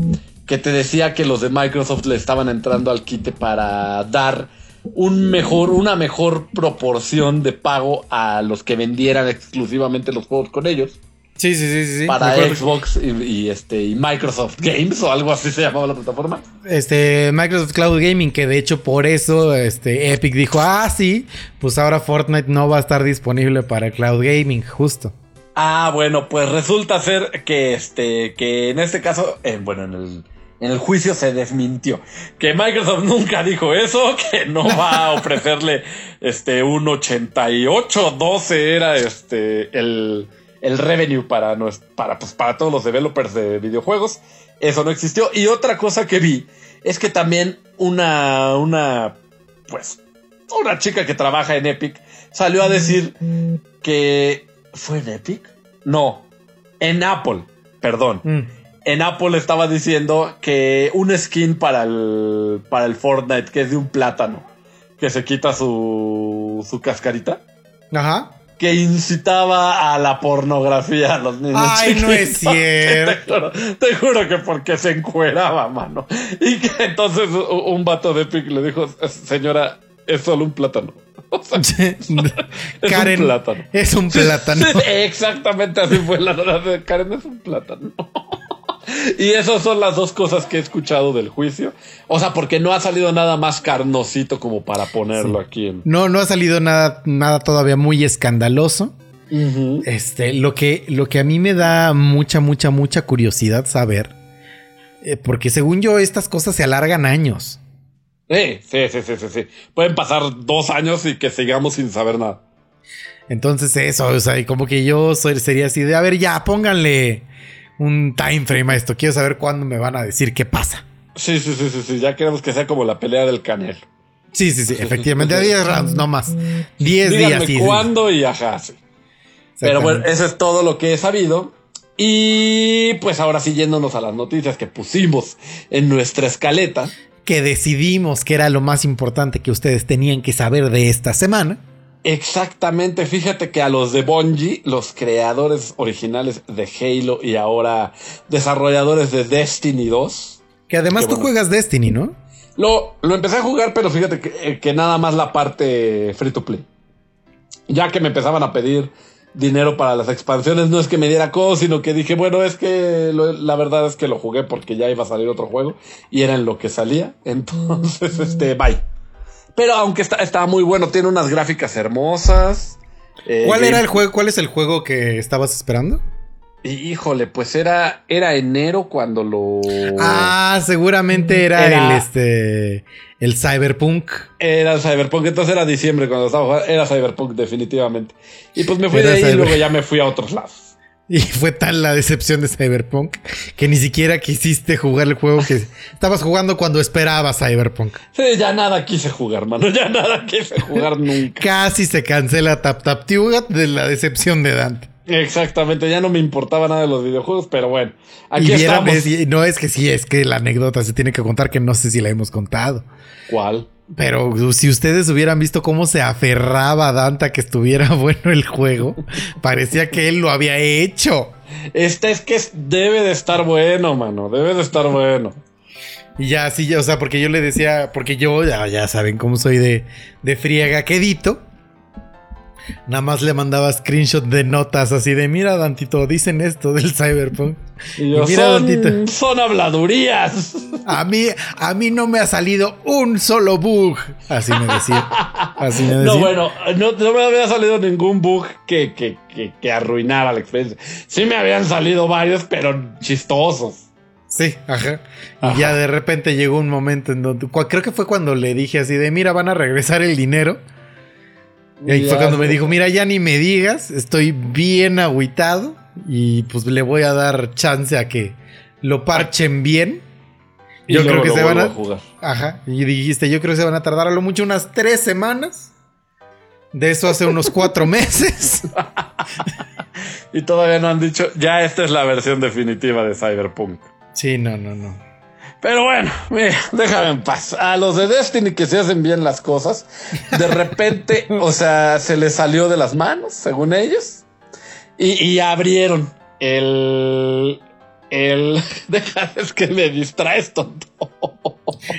que te decía que los de Microsoft le estaban entrando al quite para dar un mejor, una mejor proporción de pago a los que vendieran exclusivamente los juegos con ellos Sí, sí, sí, sí. para. Xbox y, y, este y Microsoft Games o algo así se llamaba la plataforma. Este, Microsoft Cloud Gaming, que de hecho por eso este, Epic dijo, ah, sí, pues ahora Fortnite no va a estar disponible para Cloud Gaming, justo. Ah, bueno, pues resulta ser que este, que en este caso, eh, bueno, en el, en el juicio se desmintió. Que Microsoft nunca dijo eso, que no va a ofrecerle este un 88, 12 era este el, el revenue para, para, pues, para todos los developers de videojuegos. Eso no existió. Y otra cosa que vi es que también una, una, pues, una chica que trabaja en Epic salió a decir que fue en Epic. No, en Apple, perdón. Mm. En Apple estaba diciendo que un skin para el, para el Fortnite que es de un plátano, que se quita su, su cascarita, Ajá. que incitaba a la pornografía a los niños. Ay, no es cierto. Te juro, te juro que porque se encueraba, mano. Y que entonces un vato de Epic le dijo, señora, es solo un plátano. O sea, Karen, un plátano. es un plátano. Sí, exactamente así fue la de Karen es un plátano. Y esas son las dos cosas que he escuchado del juicio. O sea, porque no ha salido nada más carnosito como para ponerlo aquí en. No, no ha salido nada, nada todavía muy escandaloso. Este, lo que, lo que a mí me da mucha, mucha, mucha curiosidad saber, eh, porque según yo estas cosas se alargan años. Sí, sí, sí, sí, sí, sí. Pueden pasar dos años y que sigamos sin saber nada. Entonces eso, o sea, y como que yo soy- sería así de, a ver, ya, pónganle un time frame a esto. Quiero saber cuándo me van a decir qué pasa. Sí, sí, sí, sí, sí. Ya queremos que sea como la pelea del canel. Sí, sí, sí, efectivamente. A 10 rounds, no más. 10 Díganme días. sí, sí. cuándo y ajá, sí. Pero bueno, eso es todo lo que he sabido. Y pues ahora sí yéndonos a las noticias que pusimos en nuestra escaleta. Que decidimos que era lo más importante que ustedes tenían que saber de esta semana. Exactamente, fíjate que a los de Bungie, los creadores originales de Halo y ahora desarrolladores de Destiny 2, Que además tú bueno. juegas Destiny, ¿no? Lo, lo empecé a jugar, pero fíjate que, eh, que nada más la parte free to play. Ya que me empezaban a pedir dinero para las expansiones, no es que me diera cosas, sino que dije, bueno, es que lo- la verdad es que lo jugué porque ya iba a salir otro juego y era en lo que salía. Entonces, este, bye. Pero aunque está, estaba muy bueno, tiene unas gráficas hermosas. eh, ¿Cuál era el juego? ¿Cuál es el juego que estabas esperando? Y, híjole, pues era, era enero cuando lo. Ah, seguramente era, Era- el este el Cyberpunk. Era Cyberpunk, entonces era diciembre cuando estaba jugando. Era Cyberpunk, definitivamente. Y pues me fui Era de ahí y Cyber- luego ya me fui a otros lados. Y fue tal la decepción de Cyberpunk que ni siquiera quisiste jugar el juego que estabas jugando cuando esperabas Cyberpunk. Sí, ya nada quise jugar, mano. Ya nada quise jugar nunca. Casi se cancela Tap Tap Tugat de la decepción de Dante. Exactamente, ya no me importaba nada de los videojuegos, pero bueno, aquí y estamos. no es que sí, es que la anécdota se tiene que contar que no sé si la hemos contado. ¿Cuál? Pero si ustedes hubieran visto cómo se aferraba a que estuviera bueno el juego, parecía que él lo había hecho. Este es que debe de estar bueno, mano. Debe de estar bueno. Y ya, sí, ya, o sea, porque yo le decía, porque yo ya, ya saben cómo soy de, de friega quedito. Nada más le mandaba screenshot de notas así de, mira, Dantito, dicen esto del Cyberpunk. Y yo, Y mira, son, habladurías. A mí, a mí no me ha salido un solo bug. Así me decía. Así me decía. No, bueno, no, no me había salido ningún bug que, que, que, que arruinara la experiencia. Sí me habían salido varios, pero chistosos. Sí, ajá. Y Ajá. ya de repente llegó un momento en donde, creo que fue cuando le dije así de, mira, van a regresar el dinero. Y ahí Ya fue cuando me dijo, mira, ya ni me digas, estoy bien agüitado y pues le voy a dar chance a que lo parchen bien. Y Yo creo que se van vuelvo a... jugar. Ajá. Y dijiste, yo creo que se van a tardar a lo mucho unas tres semanas. De eso hace unos cuatro meses. Y todavía no han dicho, ya esta es la versión definitiva de Cyberpunk. Sí, no, no, no. Pero bueno, mira, déjame en paz. A los de Destiny que se hacen bien las cosas, de repente, o sea, se les salió de las manos, según ellos, y, y abrieron el... El... Deja, es que me distraes, tonto.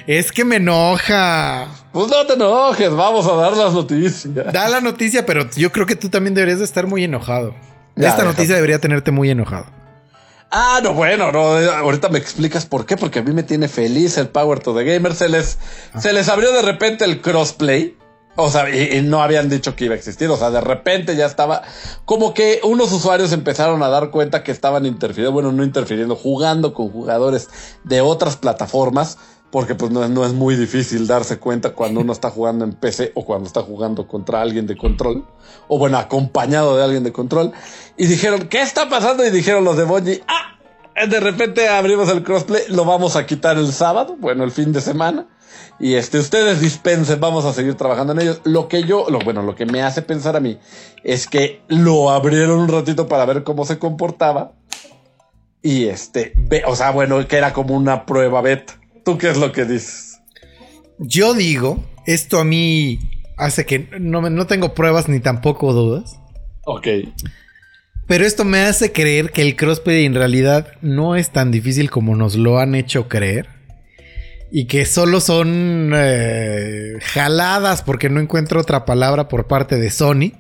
Es que me enoja. Pues no te enojes, vamos a dar las noticias. Da la noticia, pero yo creo que tú también deberías de estar muy enojado. Ya, Esta déjame. noticia debería tenerte muy enojado. Ah, no, bueno, no, eh, ahorita me explicas por qué, porque a mí me tiene feliz el Power to the Gamer. Se les, se les abrió de repente el crossplay. O sea, y, no habían dicho que iba a existir. O sea, de repente ya estaba. Como que unos usuarios empezaron a dar cuenta que estaban interfiriendo, bueno, no interfiriendo, jugando con jugadores de otras plataformas. Porque pues no, es- no es muy difícil darse cuenta cuando uno está jugando en PC o cuando está jugando contra alguien de control. O bueno, acompañado de alguien de control. Y dijeron, ¿qué está pasando? Y dijeron los de Bungie, ah, de repente abrimos el crossplay, lo vamos a quitar el sábado, bueno, el fin de semana. Y este, ustedes dispensen, vamos a seguir trabajando en ellos. Lo que yo, lo, bueno, lo que me hace pensar a mí es que lo abrieron un ratito para ver cómo se comportaba. Y este, ve, o sea, bueno, que era como una prueba beta. ¿Tú qué es lo que dices? Yo digo, esto a mí hace que no, no tengo pruebas ni tampoco dudas. Ok. Pero esto me hace creer que el crossplay en realidad no es tan difícil como nos lo han hecho creer. Y que solo son eh, jaladas, porque no encuentro otra palabra por parte de Sony.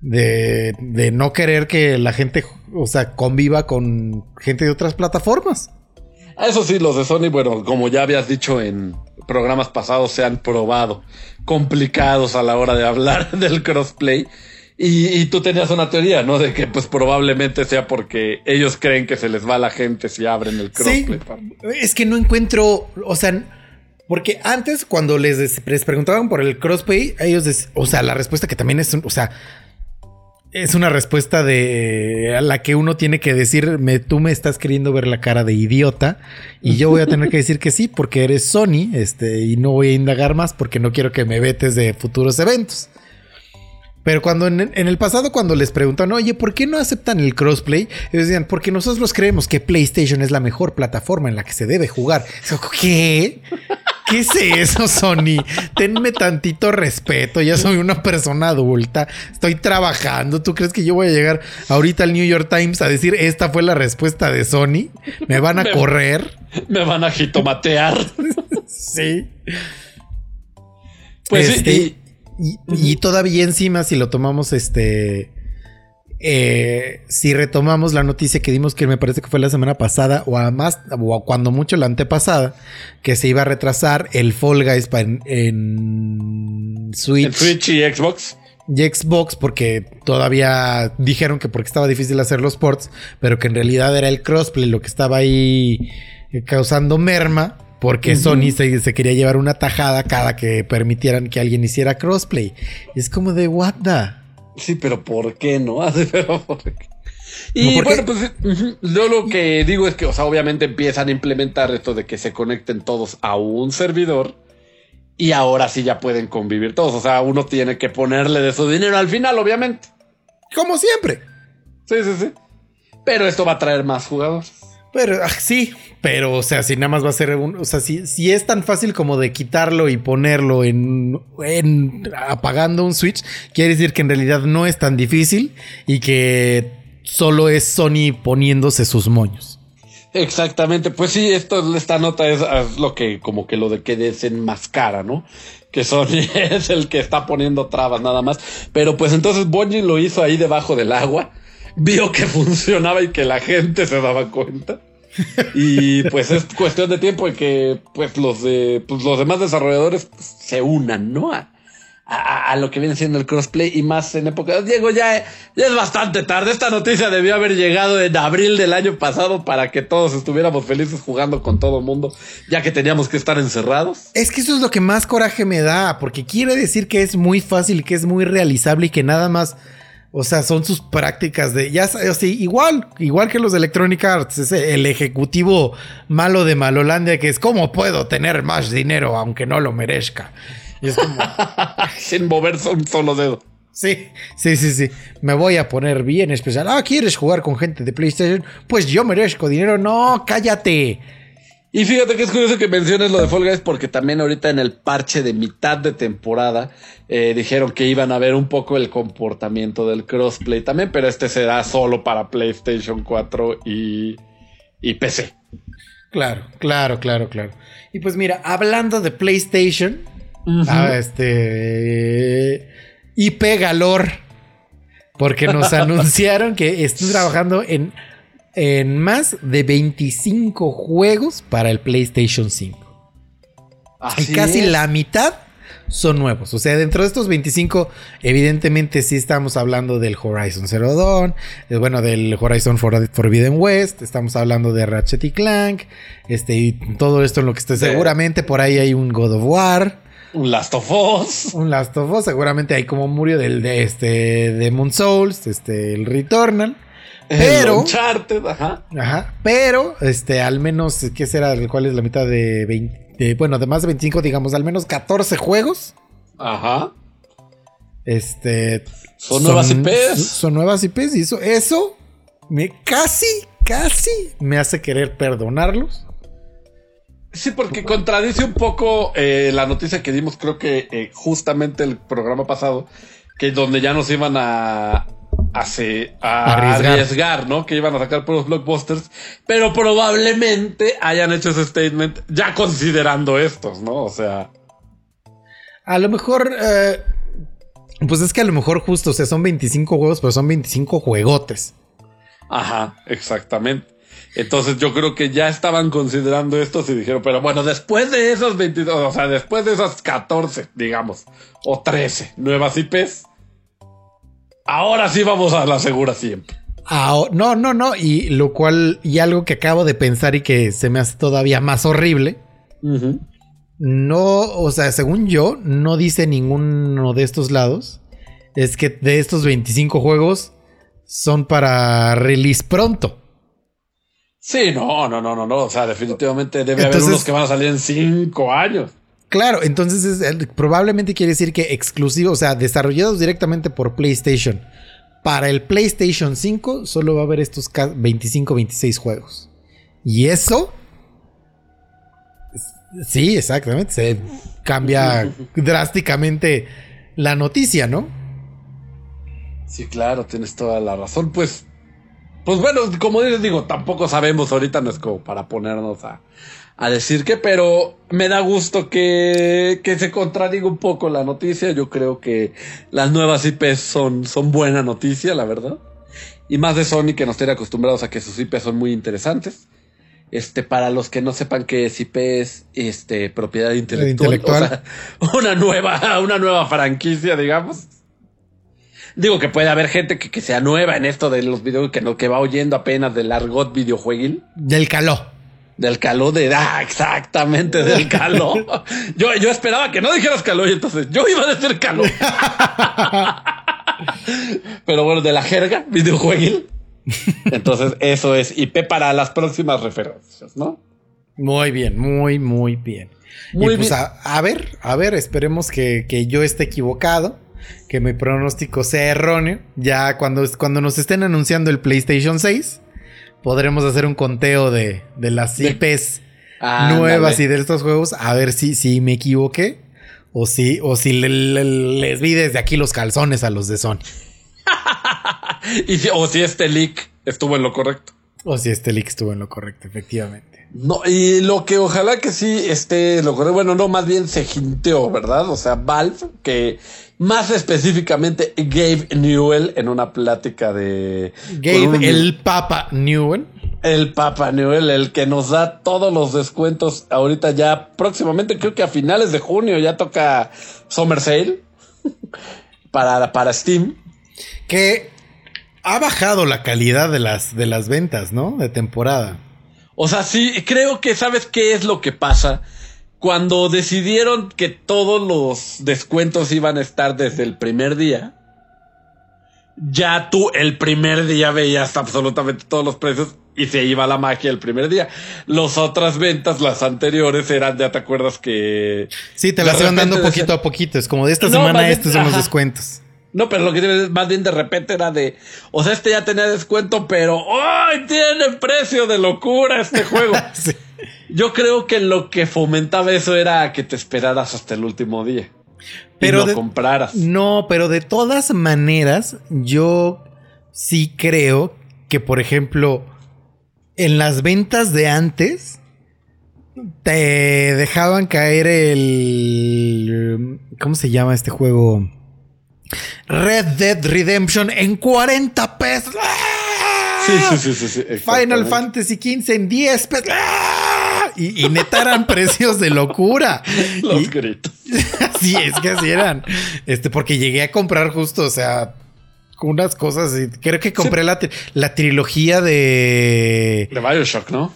De, de no querer que la gente, o sea, conviva con gente de otras plataformas. Eso sí, los de Sony, bueno, como ya habías dicho en programas pasados, se han probado complicados a la hora de hablar del crossplay. Y, y tú tenías una teoría, ¿no? De que pues probablemente sea porque ellos creen que se les va la gente si abren el Sí, crossplay. es que no encuentro, o sea, porque antes cuando les, les preguntaban por el crossplay, ellos, o sea, la respuesta que también es, un- o sea, es una respuesta de a la que uno tiene que decir, me, tú me estás queriendo ver la cara de idiota y yo voy a tener que decir que sí porque eres Sony, este, y no voy a indagar más porque no quiero que me vetes de futuros eventos. Pero cuando en, en el pasado, cuando les preguntan, oye, ¿por qué no aceptan el crossplay? Ellos decían, porque nosotros creemos que PlayStation es la mejor plataforma en la que se debe jugar. ¿Qué? ¿Qué es eso, Sony? Tenme tantito respeto. Ya soy una persona adulta. Estoy trabajando. ¿Tú crees que yo voy a llegar ahorita al New York Times a decir esta fue la respuesta de Sony? ¿Me van a Me- correr? Me van a jitomatear. Sí. Pues sí, Este, y- y, y todavía encima, si lo tomamos, este. eh, si retomamos la noticia que dimos que me parece que fue la semana pasada o a más o a cuando mucho la antepasada que se iba a retrasar el Fall Guys en, en Switch, en Switch y Xbox. y Xbox porque todavía dijeron que porque estaba difícil hacer los ports, pero que en realidad era el crossplay lo que estaba ahí eh, causando merma. Porque Sony se, se quería llevar una tajada cada que permitieran que alguien hiciera crossplay. Y es como de what the? Sí, pero ¿por qué no? Así, pero ¿por qué? Y No, ¿por bueno, pues yo lo que digo es que, o sea, obviamente empiezan a implementar esto de que se conecten todos a un servidor y ahora sí ya pueden convivir todos. O sea, uno tiene que ponerle de su dinero al final, obviamente. Como siempre. Sí, sí, sí. Pero esto va a traer más jugadores. Pero ah, sí, pero o sea, si nada más va a ser un, o sea, si, si es tan fácil como de quitarlo y ponerlo en, en apagando un Switch, quiere decir que en realidad no es tan difícil y que solo es Sony poniéndose sus moños. Exactamente, pues sí, esto, esta nota es, lo que, como que lo de que desenmascara, ¿no? Que Sony es el que está poniendo trabas nada más. Pero pues entonces Bungie lo hizo ahí debajo del agua, vio que funcionaba y que la gente se daba cuenta. Y pues es cuestión de tiempo en que pues los de pues, los demás desarrolladores pues, se unan, ¿no? A, a- lo que viene siendo el crossplay y más en época. Diego, ya, ya es bastante tarde. Esta noticia debió haber llegado en abril del año pasado para que todos estuviéramos felices jugando con todo el mundo, ya que teníamos que estar encerrados. Es que eso es lo que más coraje me da, porque quiere decir que es muy fácil, que es muy realizable y que nada más, o sea, son sus prácticas de, ya sabes, sí, igual, igual que los de Electronic Arts, ese, el ejecutivo malo de Malolandia que es, ¿cómo puedo tener más dinero aunque no lo merezca? Y es como, Sin moverse un solo dedo. sí, sí, sí, sí, me voy a poner bien especial. Ah, ¿quieres jugar con gente de PlayStation? Pues yo merezco dinero. No, cállate. Y fíjate que es curioso que menciones lo de Fall Guys porque también ahorita en el parche de mitad de temporada eh, dijeron que iban a ver un poco el comportamiento del crossplay también, pero este será solo para PlayStation 4 y, y PC. Claro, claro, claro, claro. Y pues mira, hablando de PlayStation, ah, este IP Galor, porque nos anunciaron que están trabajando en, en más de 25 juegos para el PlayStation 5. Y casi es. la mitad son nuevos. O sea, dentro de estos 25, evidentemente sí estamos hablando del Horizon Zero Dawn, eh, bueno, del Horizon For- Forbidden West, estamos hablando de Ratchet y Clank, este, y todo esto en lo que esté seguramente por ahí hay un God of War, Un Last of Us. un Last of Us, seguramente hay como murió del de este de Moon Souls, este el Returnal. Pero Uncharted, ajá. Ajá, pero este, al menos, ¿qué será? ¿Cuál es la mitad de 20? de- bueno, de más de 25, digamos, al menos 14 juegos. Ajá. Este. Son nuevas IPs. Son nuevas IPs y eso, eso me casi, casi me hace querer perdonarlos. Sí, porque contradice un poco eh, la noticia que dimos, creo que eh, justamente el programa pasado, que donde ya nos iban a, a, se- a Arriesgar. arriesgar. ¿no? Que iban a sacar puros blockbusters, pero probablemente hayan hecho ese statement ya considerando estos, ¿no? O sea, A lo mejor. eh, pues es que a lo mejor justo, o sea, son 25 juegos, pero son 25 juegotes. ajá, exactamente. Entonces yo creo que ya estaban considerando estos y dijeron, pero bueno, después de esos 22, o sea, después de esas 14, digamos, o 13 nuevas IPs, ahora sí vamos a la segura siempre. Ah, no, no, no. Y lo cual, y algo que acabo de pensar y que se me hace todavía más horrible. No, o sea, según yo, no dice ninguno de estos lados es que de estos 25 juegos son para release pronto. Sí, no, no, no, no, no. O sea, definitivamente debe haber unos que van a salir en cinco años. Claro, entonces es- probablemente quiere decir que exclusivos, o sea, desarrollados directamente por PlayStation. Para el PlayStation 5 solo va a haber estos ca- 25, 26 juegos. Y eso... Sí, exactamente. Se cambia drásticamente la noticia, ¿no? Sí, claro, tienes toda la razón. Pues, pues bueno, como les digo, tampoco sabemos ahorita, no es como para ponernos a, a decir que, pero me da gusto que, que se contradiga un poco la noticia. Yo creo que las nuevas IPs son, son buena noticia, la verdad. Y más de Sony que nos tiene acostumbrados a que sus IPs son muy interesantes. Este, para los que no sepan qué es IP es este, propiedad intelectual. intelectual. O sea, una nueva, una nueva franquicia, digamos. Digo que puede haber gente que, que sea nueva en esto de los videos, que no, que va oyendo apenas del argot videojueguil. Del caló. Del caló de. Ah, exactamente, del caló. yo, yo esperaba que no dijeras caló y entonces yo iba a decir caló. Pero bueno, de la jerga videojueguil. Entonces, eso es IP para las próximas referencias, ¿no? Muy bien, muy, muy bien. Muy y pues bien. A, a ver, a ver, esperemos que, que yo esté equivocado, que mi pronóstico sea erróneo. Ya cuando, cuando nos estén anunciando el PlayStation 6, podremos hacer un conteo de, de las IPs nuevas y de estos juegos, a ver si, si me equivoqué o si, o si le- le- les vi desde aquí los calzones a los de Sony. Y si- o si este leak estuvo en lo correcto. O si este leak estuvo en lo correcto, efectivamente. No, y lo que ojalá que sí esté lo correcto, bueno, no, más bien se jinteó, ¿verdad? O sea, Valve, que más específicamente Gabe Newell en una plática de... Gabe, un- el Papa Newell. El Papa Newell, el que nos da todos los descuentos ahorita ya próximamente, creo que a finales de junio ya toca Summer Sale para, para Steam. Que ha bajado la calidad de las, de las ventas, ¿no? De temporada. O sea, sí, creo que sabes qué es lo que pasa. Cuando decidieron que todos los descuentos iban a estar desde el primer día, ya tú el primer día veías absolutamente todos los precios y se iba la magia el primer día. Las otras ventas, las anteriores, eran, ya te acuerdas que... Sí, te las iban dando poquito a poquito. Es como de esta No, semana, bien- estos son los descuentos. No, pero lo que más bien de repente era de, o sea, este ya tenía descuento, pero ¡ay! Tiene precio de locura este juego. Sí. Yo creo que lo que fomentaba eso era que te esperaras hasta el último día. Pero y no de- compraras. No, pero de todas maneras, yo sí creo que, por ejemplo, en las ventas de antes, te dejaban caer el... ¿Cómo se llama este juego? Red Dead Redemption en 40 pesos. ¡Ah! Sí, sí, sí, sí, sí, Final. Fantasy XV en 10 pesos. ¡Ah! Y, y neta eran precios de locura. Los Y- gritos. Sí, es que así eran. Este, porque llegué a comprar justo, o sea, unas cosas. y creo que compré la, la trilogía de. De Bioshock, ¿no?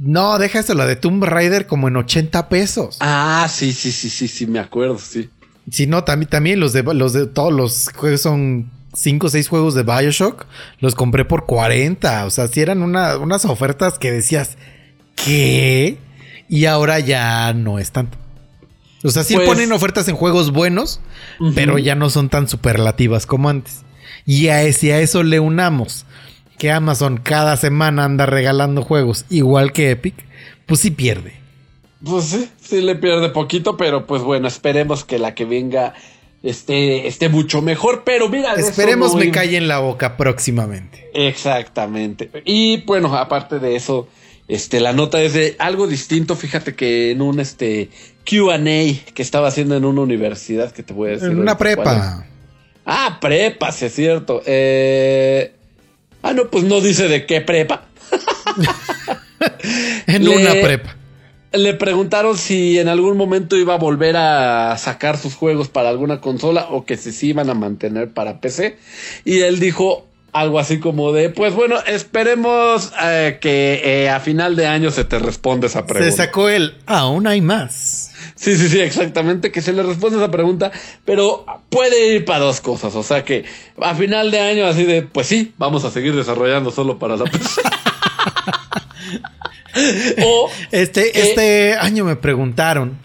No, deja esto, la de Tomb Raider como en 80 pesos. Ah, sí, sí, sí, sí, sí, me acuerdo, sí. Si no, también, también los de los de todos los juegos son 5 o 6 juegos de Bioshock. Los compré por 40. O sea, si eran una- unas ofertas que decías, ¿qué? Y ahora ya no es tanto. O sea, sí Pues- ponen ofertas en juegos buenos, pero ya no son tan superlativas como antes. Y a, si a eso le unamos que Amazon cada semana anda regalando juegos igual que Epic, pues sí pierde. Pues sí, sí le pierde poquito, pero pues bueno, esperemos que la que venga esté, esté mucho mejor. Pero mira, Esperemos no me calle en la boca próximamente. Exactamente. Y bueno, aparte de eso, este, la nota es de algo distinto. Fíjate que en un este QA que estaba haciendo en una universidad, que te voy a decir. En una prepa. Ah, prepa, sí es cierto. Eh, ah, no, pues no dice de qué prepa. En Le- una prepa. Le preguntaron si en algún momento iba a volver a sacar sus juegos para alguna consola o que si se iban a mantener para PC. Y él dijo, algo así como de, pues bueno, esperemos eh, que eh, a final de año se te responda esa pregunta. Se sacó el aún hay más. Sí, sí, sí, exactamente, que se le responde esa pregunta, pero puede ir para dos cosas, o sea que a final de año así de, pues sí, vamos a seguir desarrollando solo para la persona. o este, este año me preguntaron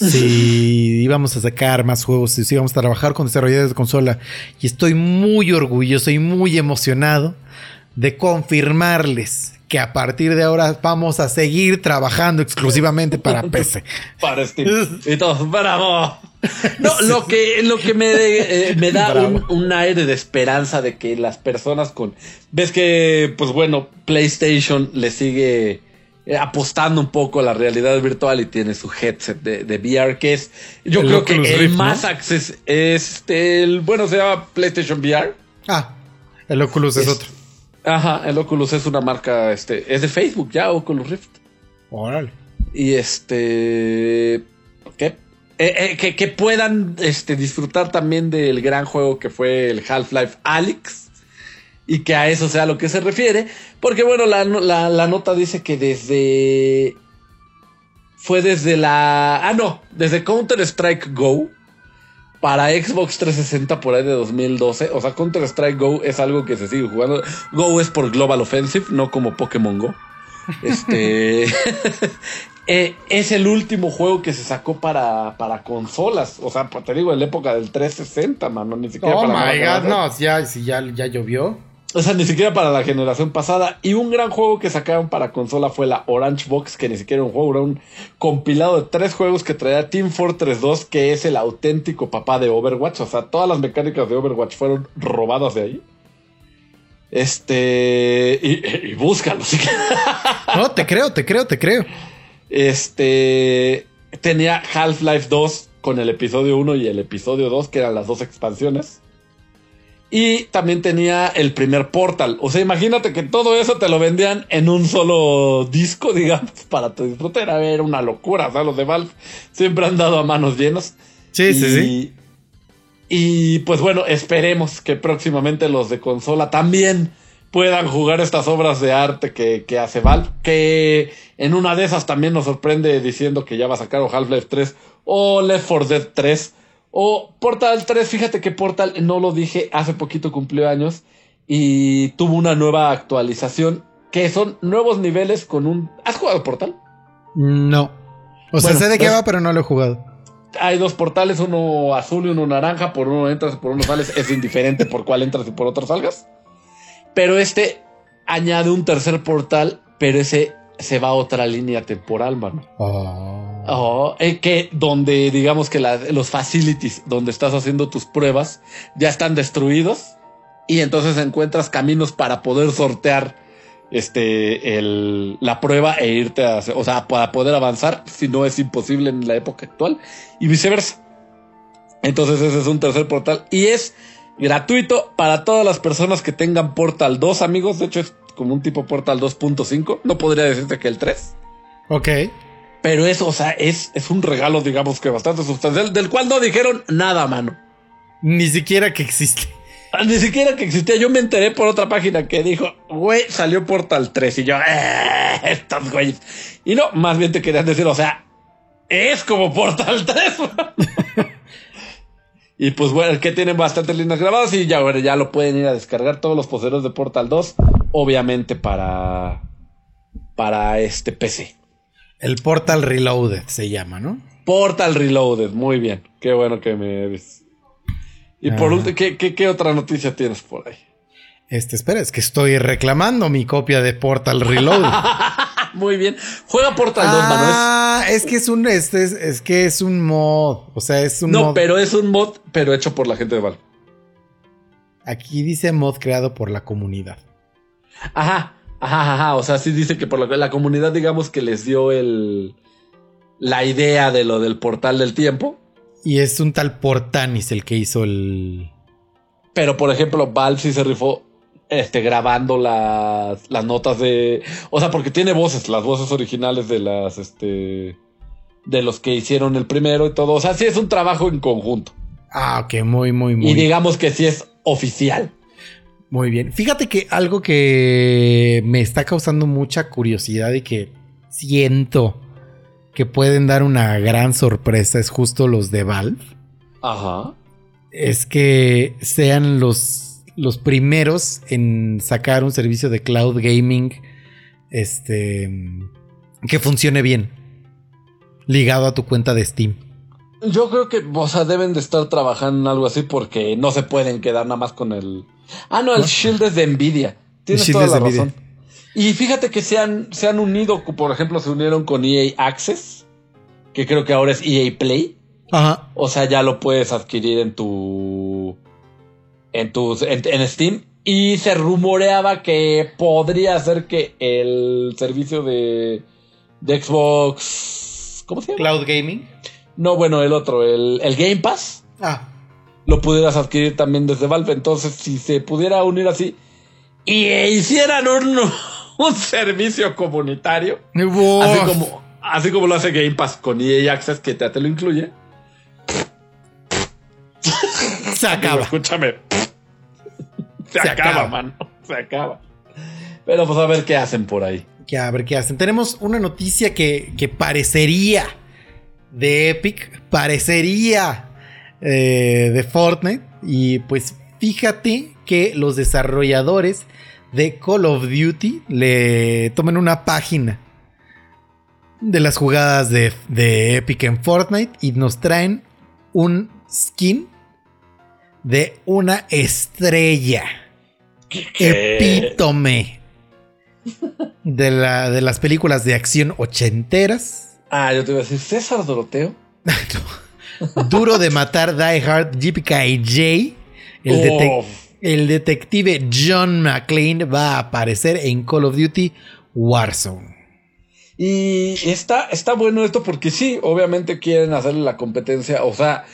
si íbamos a sacar más juegos, si íbamos a trabajar con desarrolladores de consola. Y estoy muy orgulloso y muy emocionado de confirmarles que a partir de ahora vamos a seguir trabajando exclusivamente para PC. para Steam. Y todos, bravo. No, lo que, lo que me, eh, me da un, un, aire de esperanza de que las personas con... Ves que, pues bueno, PlayStation le sigue eh, apostando un poco a la realidad virtual y tiene su headset de, de VR, que es, yo creo que el más acceso es este, el, bueno, se llama PlayStation VR. Ah, el Oculus es, otro. Ajá, el Oculus es una marca, este, es de Facebook ya, Oculus Rift. Órale. Y este, ¿qué? Eh, eh, que, que, puedan este, disfrutar también del gran juego que fue el Half-Life Alyx y que a eso sea lo que se refiere. Porque bueno, la, nota dice que desde... Fue desde la... Ah, no, desde Counter Strike Go para Xbox 360 por ahí de 2012. O sea, Counter Strike Go es algo que se sigue jugando. Go es por Global Offensive, no como Pokémon Go. Este eh, es el último juego que se sacó para, para consolas. O sea, te digo, en la época del 360, mano. Ni siquiera oh my god, no, ya, si ya, ya llovió. O sea, ni siquiera para la generación pasada. Y un gran juego que sacaron para consola fue la Orange Box, que ni siquiera era un juego, era un compilado de tres juegos que traía Team Fortress 2, que es el auténtico papá de Overwatch. O sea, todas las mecánicas de Overwatch fueron robadas de ahí. Este. Y, y búscalo. no, te creo, te creo, te creo. Este. Tenía Half-Life 2 con el episodio 1 y el episodio 2, que eran las dos expansiones. Y también tenía el primer Portal. O sea, imagínate que todo eso te lo vendían en un solo disco, digamos, para tu disfrute. Era, una locura. O sea, los de Valve siempre han dado a manos llenos. Sí, sí, sí. Y pues bueno, esperemos que próximamente los de consola también puedan jugar estas obras de arte que, que hace Valve. Que en una de esas también nos sorprende diciendo que ya va a sacar o Half-Life 3 o Left 4 Dead 3 o Portal 3, fíjate que Portal, no lo dije, hace poquito cumplió años y tuvo una nueva actualización que son nuevos niveles con un... ¿Has jugado Portal? No. O sea, sé de qué va, pero no lo he jugado. Hay dos portales, uno azul y uno naranja, por uno entras y por uno sales, es indiferente por cuál entras y por otro salgas. Pero este añade un tercer portal, pero ese se va a otra línea temporal, mano. Oh. oh eh, que donde digamos que los facilities donde estás haciendo tus pruebas ya están destruidos y entonces encuentras caminos para poder sortear este el, la prueba e irte a, o sea, para poder avanzar si no es imposible en la época actual y viceversa. Entonces ese es un tercer portal y es gratuito para todas las personas que tengan Portal 2, amigos. De hecho, es como un tipo Portal 2.5. No podría decirte que el 3. Ok. Pero eso, o sea, es, es un regalo, digamos que bastante sustancial, del cual no dijeron nada, mano. Ni siquiera que existe. Ah, ni siquiera que existía. Yo me enteré por otra página que dijo, güey, salió Portal 3. Y yo, eh, estos güeyes. Y no, más bien te querían decir, o sea, es como Portal 3. Y pues bueno, que tienen bastantes líneas grabadas y ya, bueno, ya lo pueden ir a descargar todos los poseedores de Portal 2, obviamente para para este PC. El Portal Reloaded se llama, ¿no? Portal Reloaded, muy bien. Qué bueno que me ves. Y por ah. último, ¿qué, qué otra noticia tienes por ahí? Este, espera, es que estoy reclamando mi copia de Portal Reloaded. Muy bien. Juega Portal 2, mano. Ah, es que es un este es, que es un mod, o sea, es un No, pero es un mod pero hecho por la gente de Valve. Aquí dice mod creado por la comunidad. Ajá, ajá, ajá, o sea, sí dice que por la, la comunidad digamos que les dio el la idea de lo del portal del tiempo. Y es un tal Portanis el que hizo el pero por ejemplo, Valve sí se rifó este, grabando las, las notas de. O sea, porque tiene voces, las voces originales de las. Este. De los que hicieron el primero y todo. O sea, sí es un trabajo en conjunto. Ah, ok, muy, muy, muy. Y digamos que sí es oficial. Muy bien. Fíjate que algo que me está causando mucha curiosidad y que siento que pueden dar una gran sorpresa es justo los de Valve. Ajá. Es que sean los, los primeros en sacar un servicio de cloud gaming este que funcione bien ligado a tu cuenta de Steam. Yo creo que, o sea, deben de estar trabajando en algo así porque no se pueden quedar nada más con el. Ah, no, el Shield es de Nvidia. Tienes toda la Nvidia. razón. Y fíjate que se han, se han unido, por ejemplo, se unieron con EA Access, que creo que ahora es EA Play. Ajá. O sea, ya lo puedes adquirir en tu. En tu. En, en Steam. Y se rumoreaba que podría ser que el servicio de. de Xbox. ¿Cómo se llama? Cloud gaming. No, bueno, el otro, el, el Game Pass, Ah. Lo pudieras adquirir también desde Valve. Entonces, si se pudiera unir así y hicieran un, un servicio comunitario, así como, así como lo hace Game Pass con EA Access, que te, te lo incluye. Se Digo, acaba. escúchame. Se, Se acaba, acaba. mano. Se acaba. Pero pues a ver qué hacen por ahí. Que a ver qué hacen. Tenemos una noticia que, que parecería de Epic, parecería eh, de Fortnite. Y pues fíjate que los desarrolladores de Call of Duty le toman una página de las jugadas de, de Epic en Fortnite y nos traen un skin de una estrella. Epítome de, la, de las películas de acción ochenteras. Ah, yo te iba a decir, César Doroteo. Duro de matar Die Hard JPKJ. El, detec- el detective John McClane va a aparecer en Call of Duty Warzone. Y está, está bueno esto porque sí, obviamente quieren hacerle la competencia. O sea,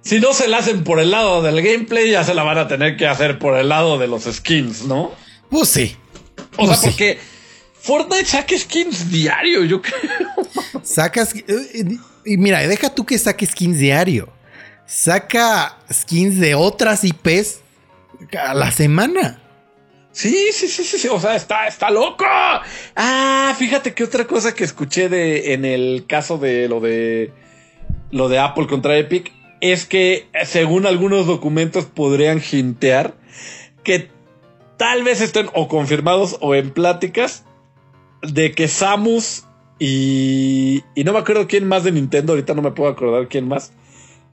si no se la hacen por el lado del gameplay, ya se la van a tener que hacer por el lado de los skins, ¿no? Pues sí. O Pues sea, sí. porque Fortnite saca skins diario, yo creo. Sacas. Y mira, deja tú que saque skins diario. Saca skins de otras IPs a la semana. Sí, sí, sí, sí, sí. O sea, está, está loco. Ah, fíjate que otra cosa que escuché de en el caso de lo de lo de Apple contra Epic es que según algunos documentos podrían hintear que tal vez estén o confirmados o en pláticas de que Samus y, y no me acuerdo quién más de Nintendo, ahorita no me puedo acordar quién más,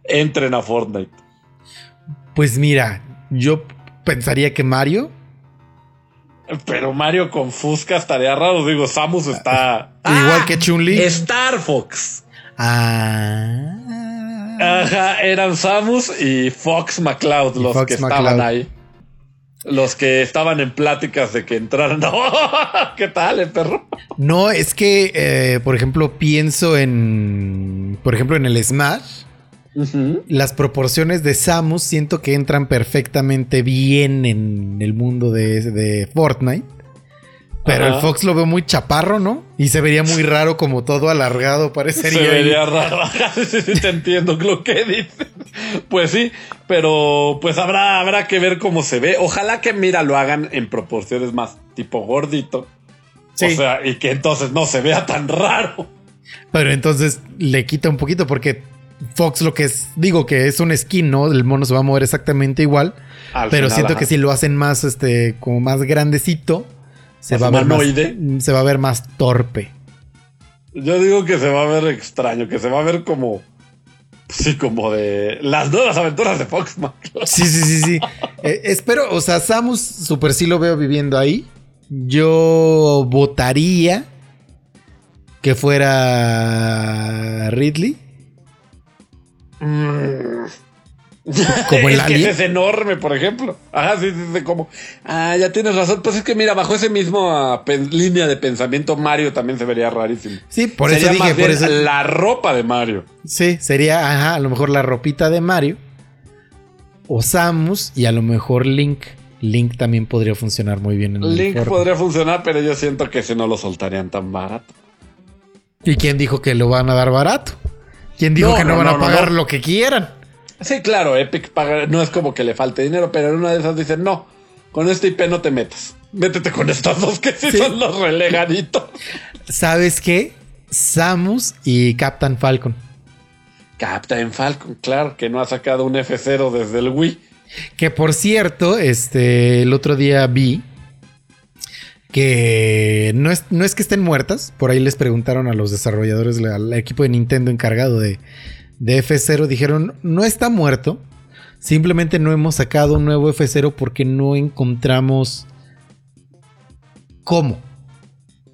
entren a Fortnite. Pues mira, yo pensaría que Mario. Pero Mario con Fusca estaría raro. Digo, Samus está. Igual Ah, que Chun-Li. Star Fox. Ah. Ajá, eran Samus y Fox McCloud Y los Fox que estaban ahí. Los que estaban en pláticas de que entraran. ¿Qué tal, el perro? No, es que, eh, por ejemplo, pienso en. Por ejemplo, en el Smash. Las proporciones de Samus siento que entran perfectamente bien en el mundo de, de Fortnite. Pero Ajá. el Fox lo veo muy chaparro, ¿no? Y se vería muy raro como todo alargado, parecería. Se ahí. vería raro. sí, sí, te entiendo lo que dices. Pues sí, pero pues habrá, habrá que ver cómo se ve. Ojalá que, mira, lo hagan en proporciones más tipo gordito. Sí. O sea, y que entonces no se vea tan raro. Pero entonces le quita un poquito porque Fox lo que es, digo que es un skin, ¿no? El mono se va a mover exactamente igual. Al pero final, siento ajá. que si lo hacen más, este, como más grandecito, se va a ver más, se va a ver más torpe. Yo digo que se va a ver extraño, que se va a ver como. Sí, como de las nuevas aventuras de Fox McCloud. Sí, sí, sí, sí. Eh, espero, o sea, Samus super sí lo veo viviendo ahí. Yo votaría que fuera Ridley. Como el es que ese es enorme, por ejemplo. Ajá, sí, sí, sí, como. Ah, ya tienes razón. Pues es que mira, bajo ese mismo ah, línea de pensamiento, Mario también se vería rarísimo. Sí, por Sería eso dije, más por bien eso. la ropa de Mario. Sí, sería, ajá, a lo mejor la ropita de Mario. O Samus y a lo mejor Link. Link también podría funcionar muy bien en el Link podría funcionar, pero yo siento que si no lo soltarían tan barato. ¿Y quién dijo que lo van a dar barato? ¿Quién dijo No, que no, no, van no, a pagar lo que quieran? Sí, claro, Epic paga, no es como que le falte dinero, pero en una de esas dicen, no, con este IP no te metas. Métete con estos dos que sí, son los relegaditos. ¿Sabes qué? Samus y Captain Falcon. Captain Falcon, claro, que no ha sacado un F0 desde el Wii. Que por cierto, este, el otro día vi que no es, no es que estén muertas. Por ahí les preguntaron a los desarrolladores, al equipo de Nintendo encargado de, de F0, dijeron, no está muerto. Simplemente no hemos sacado un nuevo F0 porque no encontramos cómo.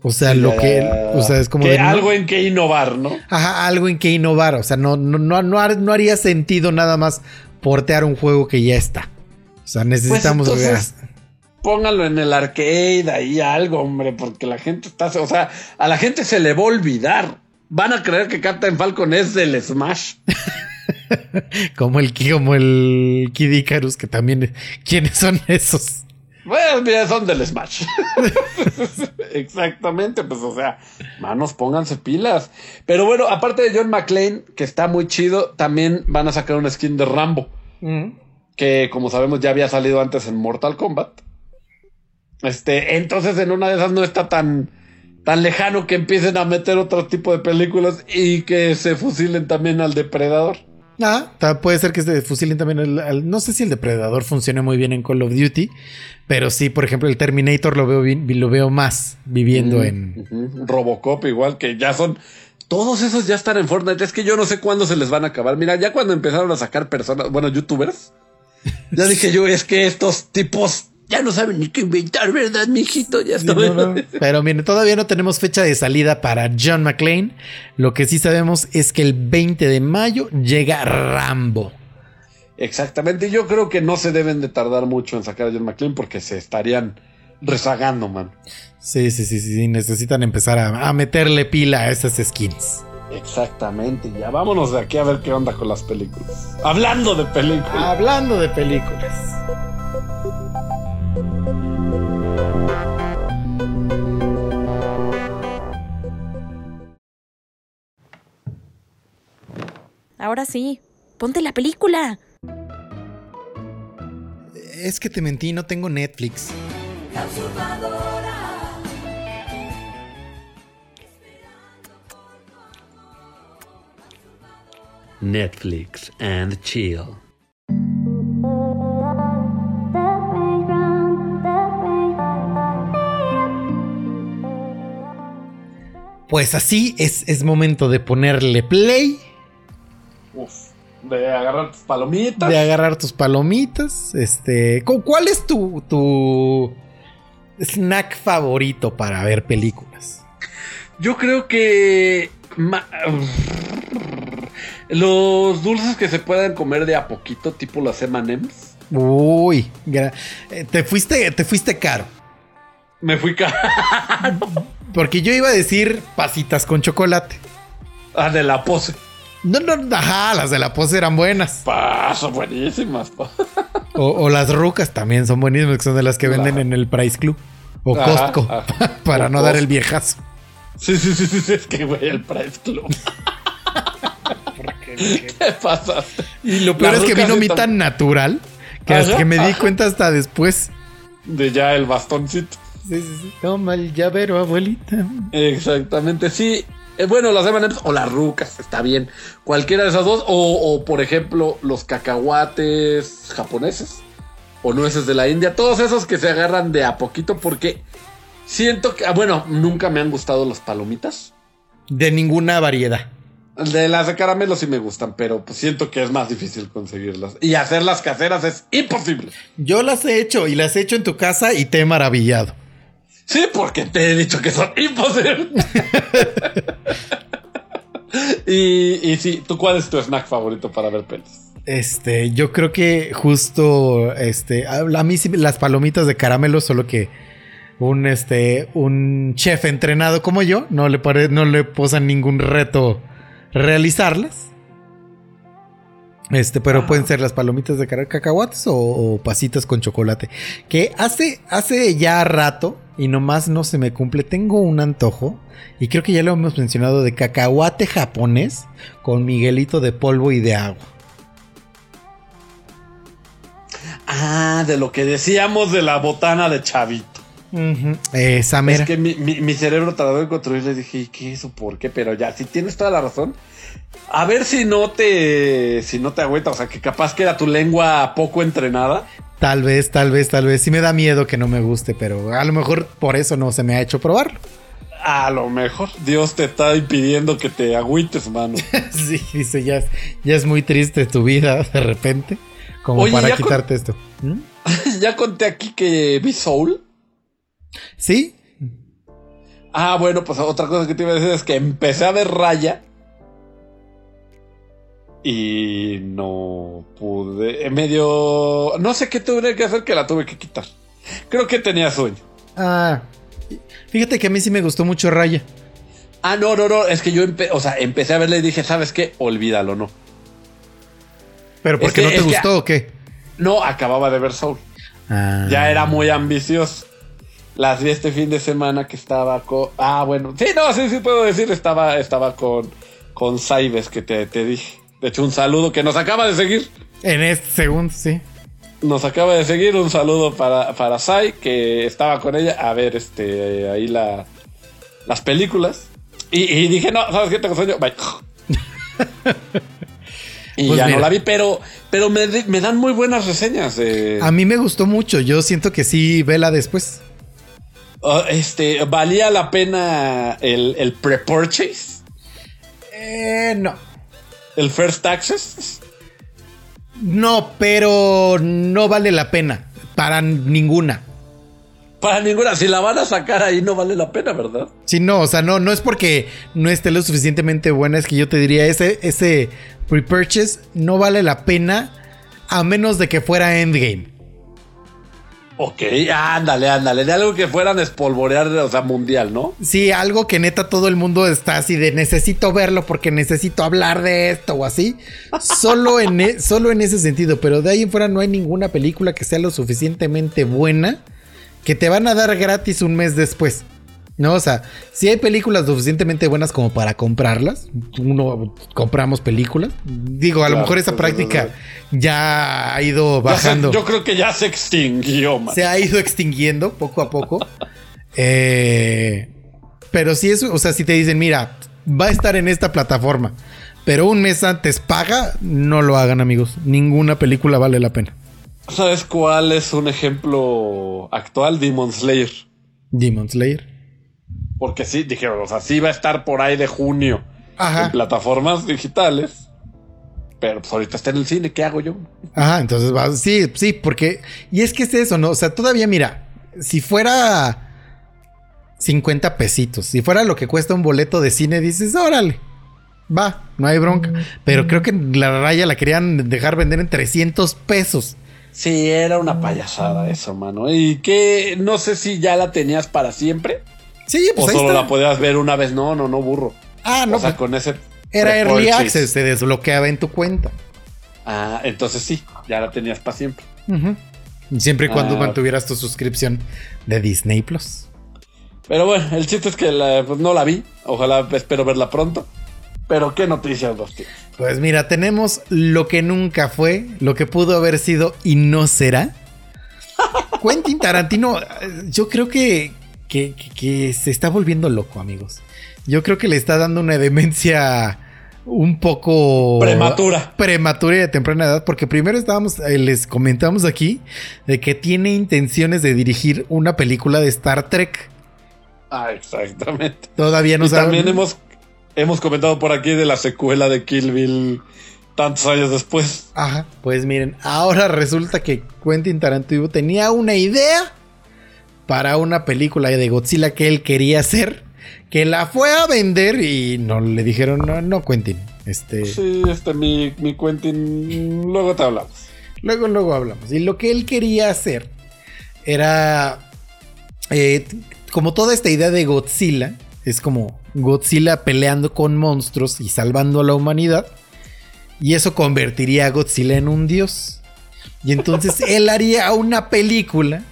O sea, lo que. O sea, es como. Que de, no- algo en que innovar, ¿no? Ajá, algo en que innovar. O sea, no, no, no, no, har- no haría sentido nada más portear un juego que ya está. O sea, necesitamos. Pues entonces, Póngalo en el arcade, ahí algo, hombre, porque la gente está. O sea, a la gente se le va a olvidar. Van a creer que Captain Falcon es del Smash. como el como el Kid Icarus, que también. ¿Quiénes son esos? Pues mira, son del Smash. Exactamente, pues o sea, manos, pónganse pilas. Pero bueno, aparte de John McClane, que está muy chido, también van a sacar una skin de Rambo, que como sabemos ya había salido antes en Mortal Kombat. Este, entonces en una de esas no está tan, tan lejano que empiecen a meter otro tipo de películas y que se fusilen también al depredador. Ah, puede ser que se fusilen también al- no sé si el depredador funcione muy bien en Call of Duty, pero sí, por ejemplo, el Terminator lo veo lo veo más viviendo en. Robocop igual, que ya son... Todos esos ya están en Fortnite. Es que yo no sé cuándo se les van a acabar. Mira, ya cuando empezaron a sacar personas, bueno, youtubers, ya dije yo, es que estos tipos ya no saben ni qué inventar, ¿verdad, mijito? Ya está. no, no. Pero miren, todavía no tenemos fecha de salida para John McClane. Lo que sí sabemos es que el 20 de mayo llega Rambo. Exactamente. Yo creo que no se deben de tardar mucho en sacar a John McClane porque se estarían rezagando, man. Sí, sí, sí, sí, sí, necesitan empezar a, a meterle pila a esas skins. Exactamente. Ya vámonos de aquí a ver qué onda con las películas. Hablando de películas. Hablando de películas. Ahora sí, ponte la película. Es que te mentí, no tengo Netflix. Netflix and chill. Pues así es, es momento de ponerle play, Uf. De agarrar tus palomitas. de agarrar tus palomitas. Este, ¿cu- ¿cuál es tu, tu snack favorito para ver películas? Yo creo que ma- los dulces que se puedan comer de a poquito, tipo los M&M's. Uy, eh, te fuiste, te fuiste caro. Me fui ca Porque yo iba a decir pasitas con chocolate. ah, de la pose. No, no, ajá, las de la pose eran buenas. Pa, son buenísimas. pa. O, o las rucas también son buenísimas, que son de las que venden en el Price Club. O Ajá, Costco, ajá. para O no dar el viejazo. Sí, sí, sí, sí, sí, es que güey, el Price Club. ¿Qué pasa? Y lo peor es que vino a mí están- tan natural que hasta que me di cuenta hasta después. De ya el bastoncito. Sí, sí, sí. Toma el llavero, abuelita. Exactamente, sí. Eh, bueno, las M&M's o las rucas, está bien. Cualquiera de esas dos. O, o, por ejemplo, los cacahuates japoneses. O nueces de la India. Todos esos que se agarran de a poquito porque siento que... ah, bueno, nunca me han gustado las palomitas. De ninguna variedad. De las de caramelo sí me gustan, pero pues siento que es más difícil conseguirlas. Y hacerlas caseras es imposible. Yo las he hecho y las he hecho en tu casa y te he maravillado. Sí, porque te he dicho que son imposibles. y, y sí, ¿tú cuál es tu snack favorito para ver pelis? Este, yo creo que justo, este, a a mí sí las palomitas de caramelo, solo que un, este, un chef entrenado como yo, no le pare- no le posan ningún reto realizarlas. Este, pero pueden ser las palomitas de cacahuates o, o pasitas con chocolate. Que hace, hace ya rato, y nomás no se me cumple, tengo un antojo, y creo que ya lo hemos mencionado, de cacahuate japonés con Miguelito de polvo y de agua. Ah, de lo que decíamos de la botana de Chavito. Ujú, Esa mera. Es que mi, mi- mi cerebro tardó en construir. Le dije, ¿y qué eso? ¿Por qué? Pero ya, si tienes toda la razón. A ver si no te. Si no te agüita. O sea, que capaz que era tu lengua poco entrenada. Tal vez, tal vez, tal vez. Sí me da miedo que no me guste, pero a lo mejor por eso no se me ha hecho probarlo. A lo mejor Dios te está impidiendo que te agüites, mano. sí, dice, ya, es- ya es muy triste tu vida de repente, como Oye, para quitarte esto. ¿Mm? ya conté aquí que vi Soul. Sí, Ah, bueno, pues otra cosa que te iba a decir es que empecé a ver Raya. Y no pude. eh, Medio. No sé qué tuve que hacer que la tuve que quitar. Creo que tenía sueño. Ah, fíjate que a mí sí me gustó mucho Raya. Ah, no, no, no. Es que yo empe- o sea, empecé a verla y dije, ¿sabes qué? Olvídalo, no. ¿Pero por Es qué que- no te que- gustó o qué? No, acababa de ver Soul. Ah, Ya era muy ambicioso. Las vi este fin de semana que estaba con. Ah, bueno. Sí, no, sí, sí puedo decir. Estaba, estaba con, con Saibes, que te, te dije. De hecho, un saludo que nos acaba de seguir. En este segundo, sí. Nos acaba de seguir. Un saludo para, para Sai, que estaba con ella a ver este ahí la, las películas. Y, y dije, no, ¿sabes qué? Tengo sueño. Bye. y Pues ya mira. no la vi, pero, pero me, me dan muy buenas reseñas. eh. A mí me gustó mucho. Yo siento que sí, vela después. Oh, este, ¿valía la pena el, el pre-purchase? Eh, no. ¿El first access? No, pero no vale la pena. Para ninguna. Para ninguna. Si la van a sacar ahí no vale la pena, ¿verdad? Sí, no, o sea, no, no es porque no esté lo suficientemente buena, es que yo te diría, ese, ese pre-purchase no vale la pena a menos de que fuera Endgame. Ok, ándale, ándale. De algo que fueran a espolvorear, o sea, mundial, ¿no? Sí, algo que neta todo el mundo está así de necesito verlo porque necesito hablar de esto o así. Solo en, e- solo en ese sentido, pero de ahí en fuera no hay ninguna película que sea lo suficientemente buena que te van a dar gratis un mes después. No, o sea, si hay películas suficientemente buenas como para comprarlas, uno compramos películas. Digo, a lo mejor esa sí, práctica ya ha ido se- bajando yo creo que ya se extinguió, man. se ha ido extinguiendo poco a poco. Eh, pero si eso, o sea, si te dicen, mira, va a estar en esta plataforma, pero un mes antes paga, no lo hagan, amigos. Ninguna película vale la pena. ¿Sabes cuál es un ejemplo actual? Demon Slayer. Demon Slayer. Porque sí, dije, o sea, sí va a estar por ahí de junio Ajá. en plataformas digitales. Pero pues ahorita está en el cine, ¿qué hago yo? Ajá, entonces va, sí, sí, porque, y es que es eso, ¿no? O sea, todavía, mira, si fuera 50 pesitos, si fuera lo que cuesta un boleto de cine, dices, órale, va, no hay bronca. Pero creo que la raya la querían dejar vender en 300 pesos. Sí, era una payasada eso, mano. Y que no sé si ya la tenías para siempre. Sí, pues o ahí solo está. la podías ver una vez. No, no, no, burro. Ah, no, o sea, pues, con ese. era Early. Access, se desbloqueaba en tu cuenta. Ah, entonces sí, ya la tenías para siempre. Siempre y cuando Ah. mantuvieras tu suscripción de Disney Plus. Pero bueno, el chiste es que la- pues, no la vi. Ojalá espero verla pronto. Pero qué noticias, dos tíos. Pues mira, tenemos lo que nunca fue, lo que pudo haber sido y no será. Quentin Tarantino, yo creo que, que, que- que se está volviendo loco, amigos. Yo creo que le está dando una demencia un poco Prematura. prematura y de temprana edad, porque primero estábamos, eh, les comentamos aquí de que tiene intenciones de dirigir una película de Star Trek. Ah, exactamente. Todavía no y saben- también hemos, hemos comentado por aquí de la secuela de Kill Bill tantos años después. Ajá, pues miren, ahora resulta que Quentin Tarantino tenía una idea para una película de Godzilla que él quería hacer, que la fue a vender y no le dijeron, no, no Quentin, este, Sí, este, mi, mi Quentin. Luego te hablamos. luego, luego hablamos. Y lo que él quería hacer era, eh, como toda esta idea de Godzilla, es como Godzilla peleando con monstruos y salvando a la humanidad. Y eso convertiría a Godzilla en un dios. Y entonces él haría una película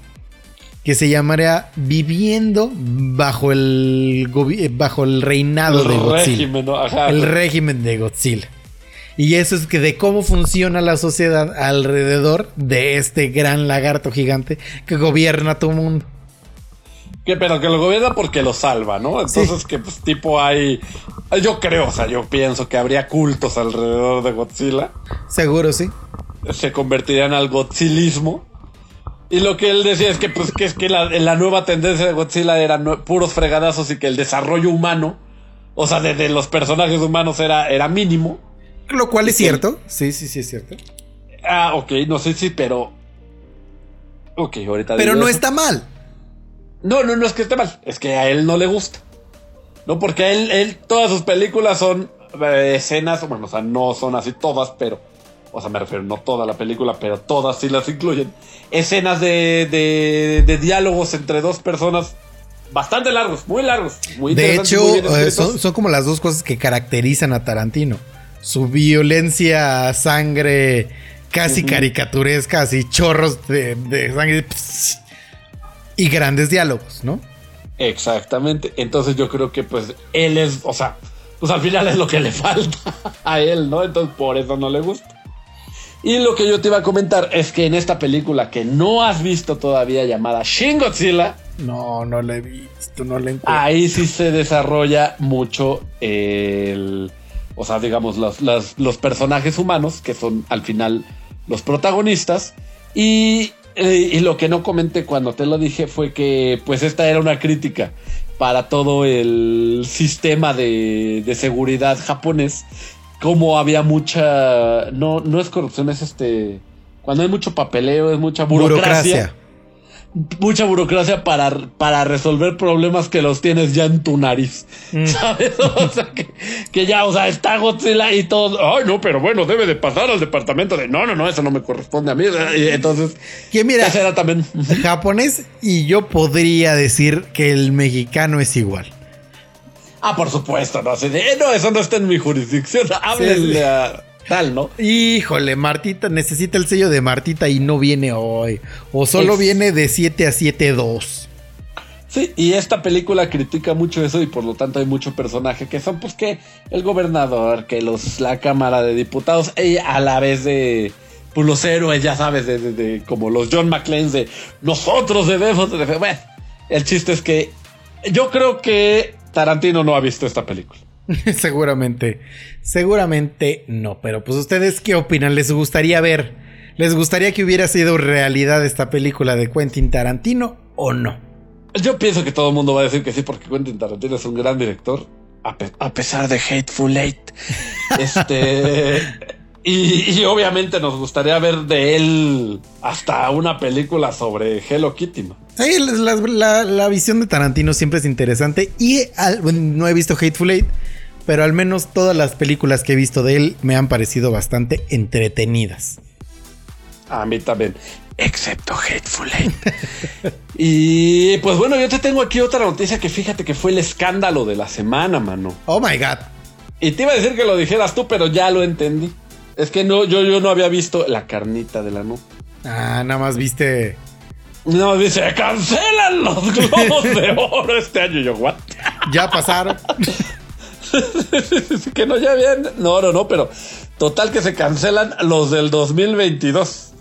que se llamaría Viviendo bajo el, eh, bajo el reinado de El Godzilla. régimen, ¿no? Ajá. El régimen de Godzilla. Y eso es que de cómo funciona la sociedad alrededor de este gran lagarto gigante que gobierna todo el mundo. Que pero que lo gobierna porque lo salva, ¿no? Entonces que pues tipo hay yo creo, o sea, yo pienso que habría cultos alrededor de Godzilla. Seguro sí. Se convertirían al godzilismo. Y lo que él decía es que pues que es que la, la nueva tendencia de Godzilla eran puros fregadazos y que el desarrollo humano, o sea, de, los personajes humanos era, era mínimo. Lo cual es cierto. Sí, sí, sí es cierto. Ah, ok, no sé si, pero. Ok, ahorita. Pero no está mal. No, no, no es que esté mal, es que a él no le gusta. No, porque él, él todas sus películas son eh, escenas, bueno, o sea, no son así todas, pero, o sea, me refiero, no toda la película, pero todas sí las incluyen. Escenas de, de, de diálogos entre dos personas bastante largos, muy largos. Muy de hecho, eh, son, son, como las dos cosas que caracterizan a Tarantino. Su violencia, sangre casi caricaturesca, así chorros de, de sangre y grandes diálogos, ¿no? Exactamente. Entonces yo creo que pues él es, o sea, pues al final es lo que le falta a él, ¿no? Entonces por eso no le gusta. Y lo que yo te iba a comentar es que en esta película que no has visto todavía llamada Shin Godzilla. No, no la he visto, no la encuentro. Ahí sí se desarrolla mucho el... O sea, digamos, los, los personajes humanos, que son al final los protagonistas. Y eh, y lo que no comenté cuando te lo dije fue que pues esta era una crítica para todo el sistema de, de seguridad japonés. Como había mucha... No, no es corrupción, es este... Cuando hay mucho papeleo, es mucha burocracia mucha burocracia para, para resolver problemas que los tienes ya en tu nariz. Mm. ¿Sabes? O sea, que, ya, o sea, está Godzilla y todo. Ay, no, pero bueno, debe de pasar al departamento de. No, no, no, eso no me corresponde a mí. Y entonces. Que mira, era también. japonés y yo podría decir que el mexicano es igual. Ah, por supuesto, no. Así de, eh, no, eso no está en mi jurisdicción. Háblenle a tal, ¿no? Híjole, Martita necesita el sello de Martita y no viene hoy. O solo viene de 7 a 7-2. Sí, y esta película critica mucho eso y por lo tanto hay mucho personaje que son pues que el gobernador, que los la Cámara de Diputados, y a la vez de pues los héroes, ya sabes, de, como los John McClane de nosotros debemos de... Bueno, el chiste es que yo creo que Tarantino no ha visto esta película. seguramente, seguramente no. Pero pues ustedes qué opinan? ¿Les gustaría ver? ¿Les gustaría que hubiera sido realidad esta película de Quentin Tarantino o no? Yo pienso que todo el mundo va a decir que sí porque Quentin Tarantino es un gran director. A, pesar de Hateful Eight. este... Y, obviamente nos gustaría ver de él hasta una película sobre Hello Kitty. Sí, la, visión de Tarantino siempre es interesante. Y no he visto Hateful Eight, pero al menos todas las películas que he visto de él me han parecido bastante entretenidas. A mí también, excepto Hateful Eight. y pues bueno, yo te tengo aquí otra noticia que fíjate que fue el escándalo de la semana, mano. Oh my god. Y te iba a decir que lo dijeras tú, pero ya lo entendí. Es que no, yo, yo no había visto la carnita de la nube. Ah, nada más viste. No, dice, cancelan los globos de oro este año. Yo, what? Ya pasaron. que no, ya bien. No, no, no, pero total que se cancelan los del 2022.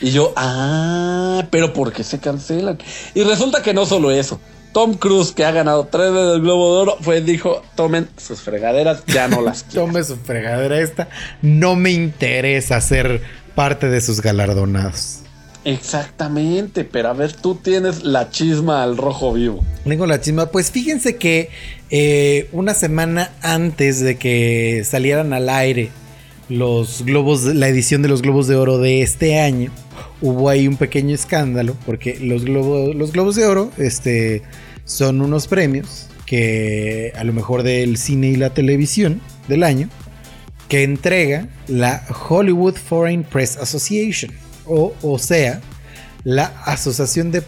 Y yo, ah, pero ¿por qué se cancelan? Y resulta que no solo eso. Tom Cruise, que ha ganado tres veces el Globo de Oro, fue, dijo, tomen sus fregaderas, ya no las quiero. Tome su fregadera esta. No me interesa ser parte de sus galardonados. Exactamente, pero a ver, tú tienes la chisma al rojo vivo. Tengo la chisma, pues fíjense que eh, una semana antes de que salieran al aire los globos, la edición de los globos de oro de este año, hubo ahí un pequeño escándalo porque los globos, los globos de oro, este, son unos premios que a lo mejor del cine y la televisión del año que entrega la Hollywood Foreign Press Association o, o sea la asociación de,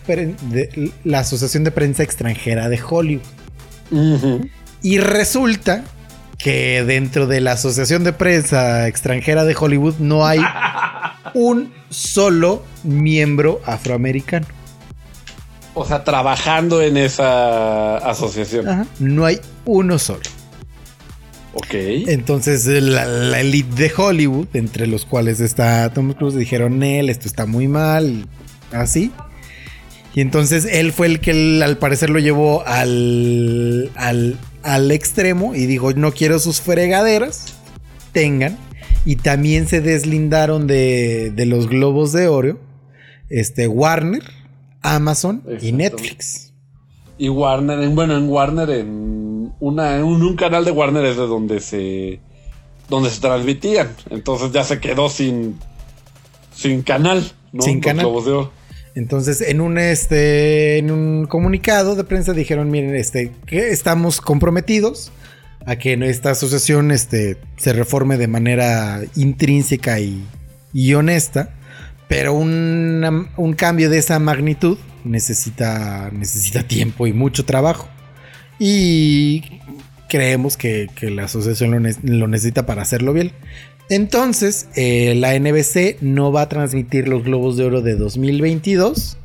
la asociación de prensa extranjera de Hollywood. Y resulta que dentro de la asociación de prensa extranjera de Hollywood no hay un solo miembro afroamericano o sea, trabajando en esa asociación. No hay uno solo. Ok. Entonces la, la elite de Hollywood, entre los cuales está Tom Cruise, dijeron, él, esto está muy mal, así. Y entonces él fue el que él, al parecer lo llevó al, al, al extremo y dijo, no quiero sus fregaderas, tengan. Y también se deslindaron de, de los globos de oro, este, Warner, Amazon y. Netflix. Y Warner, en- bueno, en Warner, en, una, en un, un canal de Warner es de donde se donde se transmitían. Entonces ya se quedó sin sin canal, ¿no? Sin canal. Entonces, en un este, en un comunicado de prensa dijeron, miren, este, que estamos comprometidos a que esta asociación este, se reforme de manera intrínseca y, y honesta, pero una- un cambio de esa magnitud necesita, necesita tiempo y mucho trabajo. Y creemos que, que la asociación lo necesita para hacerlo bien. Entonces, eh, la NBC no va a transmitir los Globos de Oro de 2022.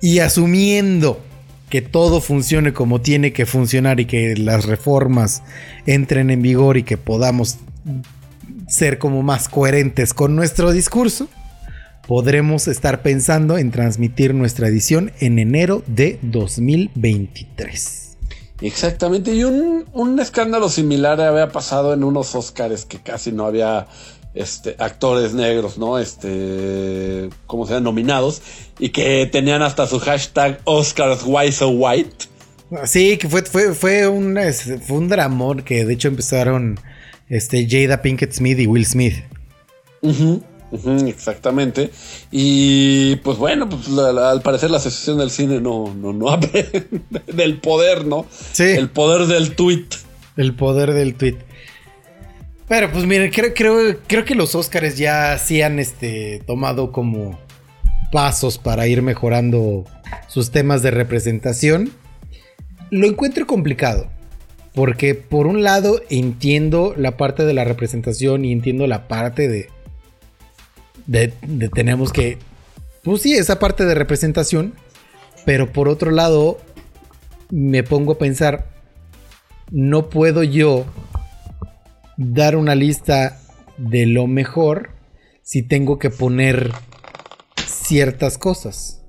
Y asumiendo que todo funcione como tiene que funcionar y que las reformas entren en vigor y que podamos ser como más coherentes con nuestro discurso, podremos estar pensando en transmitir nuestra edición en enero de 2023. Exactamente, y un, un escándalo similar había pasado en unos Oscars que casi no había este, actores negros, ¿no? Este, como sean nominados, y que tenían hasta su hashtag Oscars Why So White. Sí, que fue, fue, fue, un, fue un dramón que de hecho empezaron este, Jada Pinkett Smith y Will Smith. Exactamente. Y pues bueno, pues la- la- al parecer la asociación del cine no, no, no aprende del poder, ¿no? Sí. El poder del tweet. El poder del tweet. Pero pues miren, creo, creo, creo que los Oscars ya sí han este, tomado como pasos para ir mejorando sus temas de representación. Lo encuentro complicado. Porque por un lado entiendo la parte de la representación y entiendo la parte de... De, tenemos que... Pues sí, esa parte de representación. Pero por otro lado, me pongo a pensar, no puedo yo dar una lista de lo mejor si tengo que poner ciertas cosas.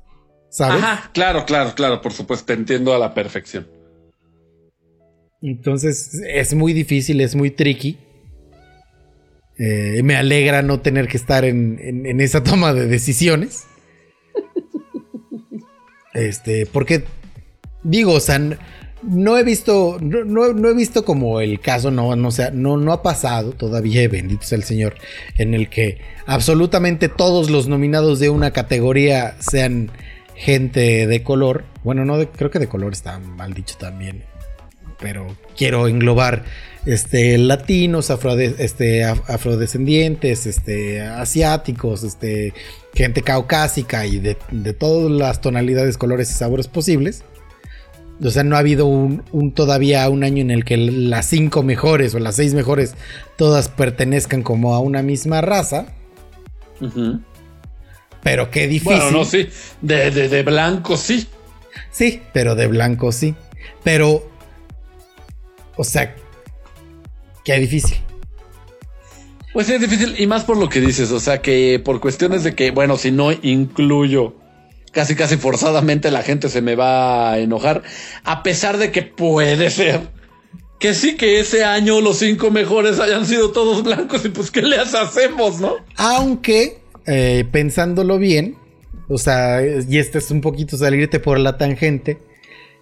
¿Sabes? Ajá, claro, claro, claro, por supuesto, te entiendo a la perfección. Entonces es muy difícil, es muy tricky. Eh, me alegra no tener que estar en, en- esa toma de decisiones. Este, porque digo, o sea, no he visto, no he visto como el caso, no, no, sea, no, no ha pasado todavía, bendito sea el Señor, en el que absolutamente todos los nominados de una categoría sean gente de color. Bueno, no, de- creo que de color está mal dicho también pero quiero englobar este latinos, afrode- este, af- afrodescendientes, este asiáticos, este gente caucásica y de, de todas las tonalidades, colores y sabores posibles. O sea, no ha habido un, un todavía un año en el que las cinco mejores o las seis mejores todas pertenezcan como a una misma raza. Pero qué difícil. Bueno, no, sí. De, de, de blanco, sí. Sí, pero de blanco sí. Pero, o sea, qué difícil. Pues sí, es difícil y más por lo que dices, o sea que por cuestiones de que, bueno, si no incluyo casi casi forzadamente la gente se me va a enojar, a pesar de que puede ser que sí que ese año los cinco mejores hayan sido todos blancos y pues qué les hacemos, ¿no? Aunque, eh, pensándolo bien, o sea, y este es un poquito salirte por la tangente.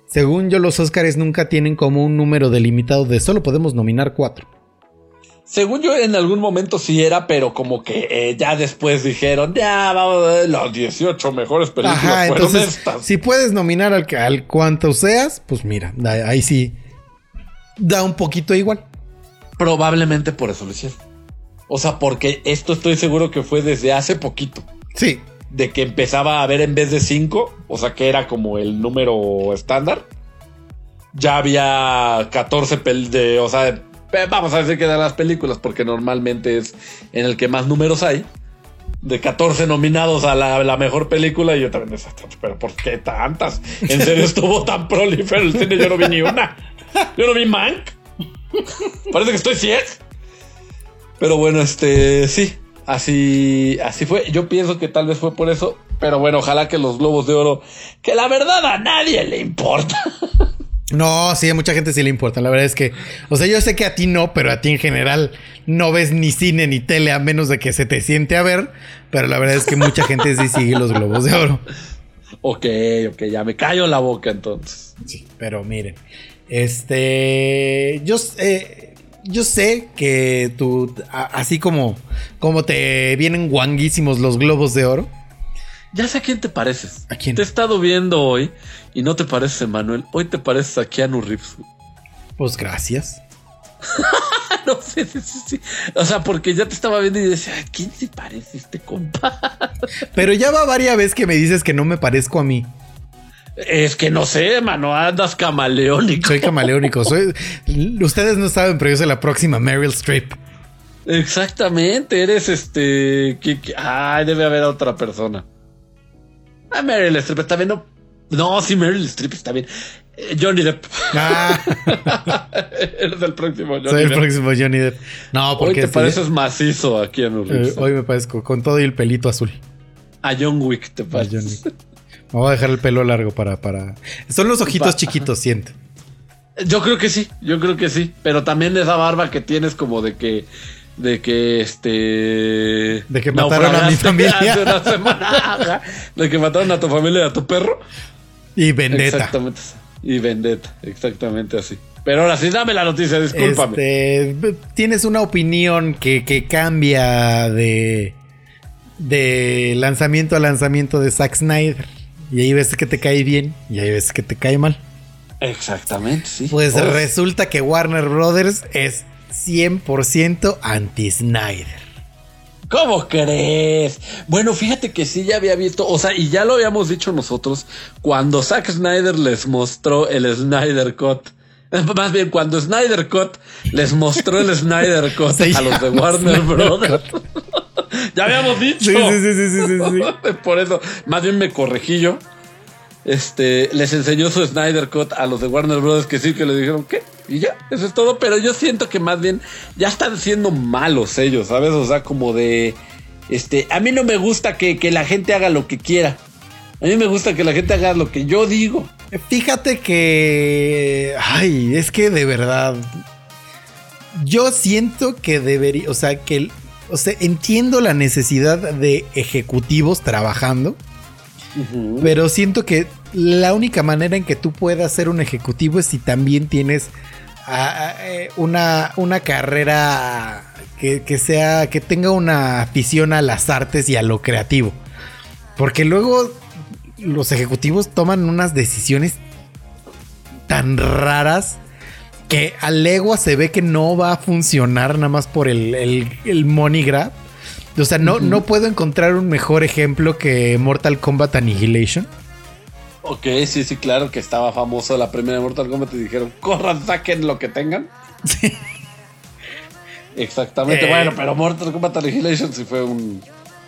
Según yo, los Oscars nunca tienen como un número delimitado de solo podemos nominar cuatro. Según yo en algún momento sí era, pero como que eh, ya después dijeron, ya vamos a ver las 18 mejores películas Ajá, fueron entonces, estas. si puedes nominar al, al cuanto seas, pues mira, ahí sí da un poquito igual. Probablemente por eso lo hicieron. O sea, porque esto estoy seguro que fue desde hace poquito. Sí, de que empezaba a haber en vez de 5, o sea que era como el número estándar, ya había 14 pel de, o sea, pe- vamos a decir que de las películas, porque normalmente es en el que más números hay, de 14 nominados a la, la mejor película, y yo también decía, pero ¿por qué tantas? ¿En serio estuvo tan prolífero el cine? Yo no vi ni una. Yo no vi Mank. Parece que estoy ciego. Pero bueno, este, sí, así, así fue. Yo pienso que tal vez fue por eso. Pero bueno, ojalá que los globos de oro, que la verdad a nadie le importa. No, sí, a mucha gente sí le importa. La verdad es que, o sea, yo sé que a ti no, pero a ti en general no ves ni cine ni tele a menos de que se te siente a ver. Pero la verdad es que mucha gente sí sigue los globos de oro. Ok, ok, ya me callo la boca entonces. Sí, pero miren, este, yo, eh, yo sé que tú, a- así como, como te vienen guanguísimos los globos de oro. Ya sé a quién te pareces. ¿A quién? Te he estado viendo hoy y no te pareces a Manuel. Hoy te pareces a Keanu Reeves. Pues gracias. no sé, sí, sí, sí. O sea, porque ya te estaba viendo y decía, ¿a quién se parece este compa? Pero ya va varias veces que me dices que no me parezco a mí. Es que no sé, mano, andas camaleónico. Soy camaleónico. Soy, ustedes no saben, pero yo soy la próxima Meryl Streep. Exactamente, eres este. que- que- Ay, debe haber otra persona. Ah, Meryl Streep está bien. No, no sí, Meryl Streep está bien. Eh, Johnny Depp. Ah, eres el próximo Johnny soy el Depp. próximo Johnny Depp. No, Hoy porque te sí, pareces macizo aquí en eh, Reeves. hoy me parezco con todo y el pelito azul. A John Wick te pareces. Me voy a dejar el pelo largo para, para. Son los ojitos chiquitos, siento. Yo creo que sí, yo creo que sí. Pero también esa barba que tienes como de que. De que este. De que mataron a mi familia. hace una semana. Ajá. De que mataron a tu familia y a tu perro. Y vendetta. Exactamente. Y vendetta, exactamente así. Pero ahora sí, dame la noticia, discúlpame. Este, tienes una opinión que, que cambia de, de lanzamiento a lanzamiento de Zack Snyder. Y hay veces que te cae bien y hay veces que te cae mal. Exactamente, sí. Pues Oh, resulta que Warner Brothers es 100% anti-Snyder. ¿Cómo crees? Bueno, fíjate que sí ya había visto, o sea, y ya lo habíamos dicho nosotros, cuando Zack Snyder les mostró el Snyder Cut. Más bien, cuando Snyder Cut les mostró el Snyder Cut a los de Warner Snyder Brothers. ya habíamos dicho. Sí, sí, sí, sí, sí. Por eso, más bien me corregí yo. Este, les enseñó su Snyder Cut a los de Warner Brothers que sí, que le dijeron, ¿qué? Y ya, eso es todo. Pero yo siento que más bien ya están siendo malos ellos, ¿sabes? O sea, como de, este, a mí no me gusta que, que la gente haga lo que quiera. A mí me gusta que la gente haga lo que yo digo. Fíjate que. Ay, es que de verdad. Yo siento que debería. O sea, que. O sea, entiendo la necesidad de ejecutivos trabajando. Pero siento que la única manera en que tú puedas ser un ejecutivo es si también tienes eh, una, una carrera que, que sea. que tenga una afición a las artes y a lo creativo. Porque luego los ejecutivos toman unas decisiones tan raras que a legua se ve que no va a funcionar nada más por el, el, el money grab. O sea, no, no puedo encontrar un mejor ejemplo que Mortal Kombat Annihilation. Ok, sí, sí, claro que estaba famoso la primera de Mortal Kombat y dijeron, corran, saquen lo que tengan. Exactamente, Eh. bueno, pero Mortal Kombat Annihilation sí fue un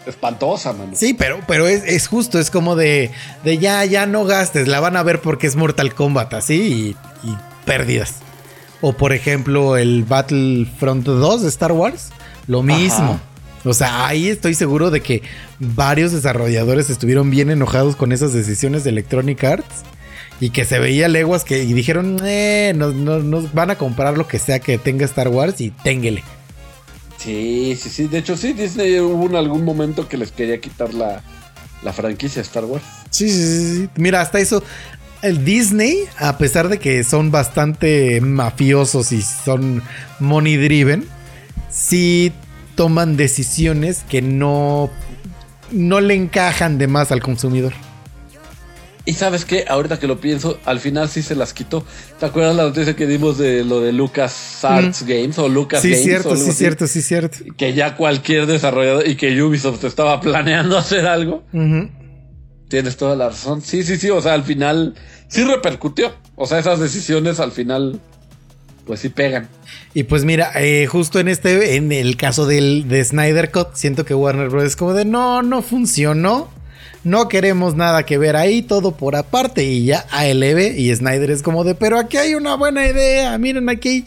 espantosa, mano. Sí, pero, pero es, es justo, es como de, de ya, ya no gastes, la van a ver porque es Mortal Kombat así y, y pérdidas. O por ejemplo el Battlefront 2 de Star Wars, lo mismo. O sea, ahí estoy seguro de que varios desarrolladores estuvieron bien enojados con esas decisiones de Electronic Arts y que se veía leguas que y dijeron, eh, nos, nos- nos van a comprar lo que sea que tenga Star Wars y ténguele. Sí, sí, sí. De hecho, sí, Disney hubo en algún momento que les quería quitar la, la franquicia Star Wars. Sí, sí, sí. Mira, hasta eso. El Disney, a pesar de que son bastante mafiosos y son money driven, sí toman decisiones que no, no le encajan de más al consumidor. Y sabes qué, ahorita que lo pienso, al final sí se las quitó. ¿Te acuerdas la noticia que dimos de lo de Lucas Arts Games o Lucas Sí, Games? o cierto, algo sí, así? cierto, sí, cierto. Que ya cualquier desarrollador y que Ubisoft estaba planeando hacer algo. Ujú. Tienes toda la razón. Sí, sí, sí. O sea, al final sí repercutió. O sea, esas decisiones al final, pues sí pegan. Y pues mira, eh, justo en este, en el caso del, de Snyder Cut, siento que Warner Bros. es como de no, no funcionó. No queremos nada que ver ahí, todo por aparte. Y ya ALB y Snyder es como de, pero aquí hay una buena idea. Miren, aquí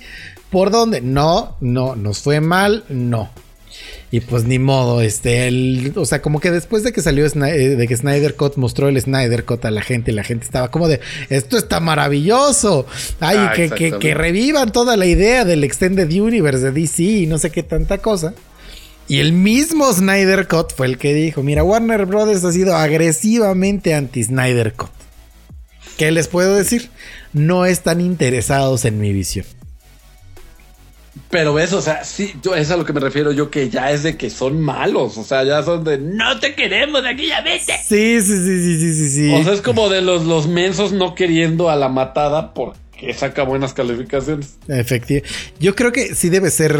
¿Por dónde? No, no, nos fue mal, no. Y pues ni modo, este, el, o sea, como que después de que salió Sny- eh, de que Snyder Cut mostró el Snyder Cut a la gente, la gente estaba como de, esto está maravilloso. Ay, Ah, que, que, que revivan toda la idea del Extended Universe de DC y no sé qué tanta cosa. Y el mismo Snyder Cut fue el que dijo, mira, Warner Brothers ha sido agresivamente anti-Snyder Cut. ¿Qué les puedo decir? No están interesados en mi visión. Pero ves, o sea, sí, yo, es a lo que me refiero yo, que ya es de que son malos. O sea, ya son de no te queremos de aquí, ya vete. Sí, sí, sí, sí, sí, sí, sí. O sea, es como de los, los mensos no queriendo a la matada porque saca buenas calificaciones. Efectivo. Yo creo que sí debe ser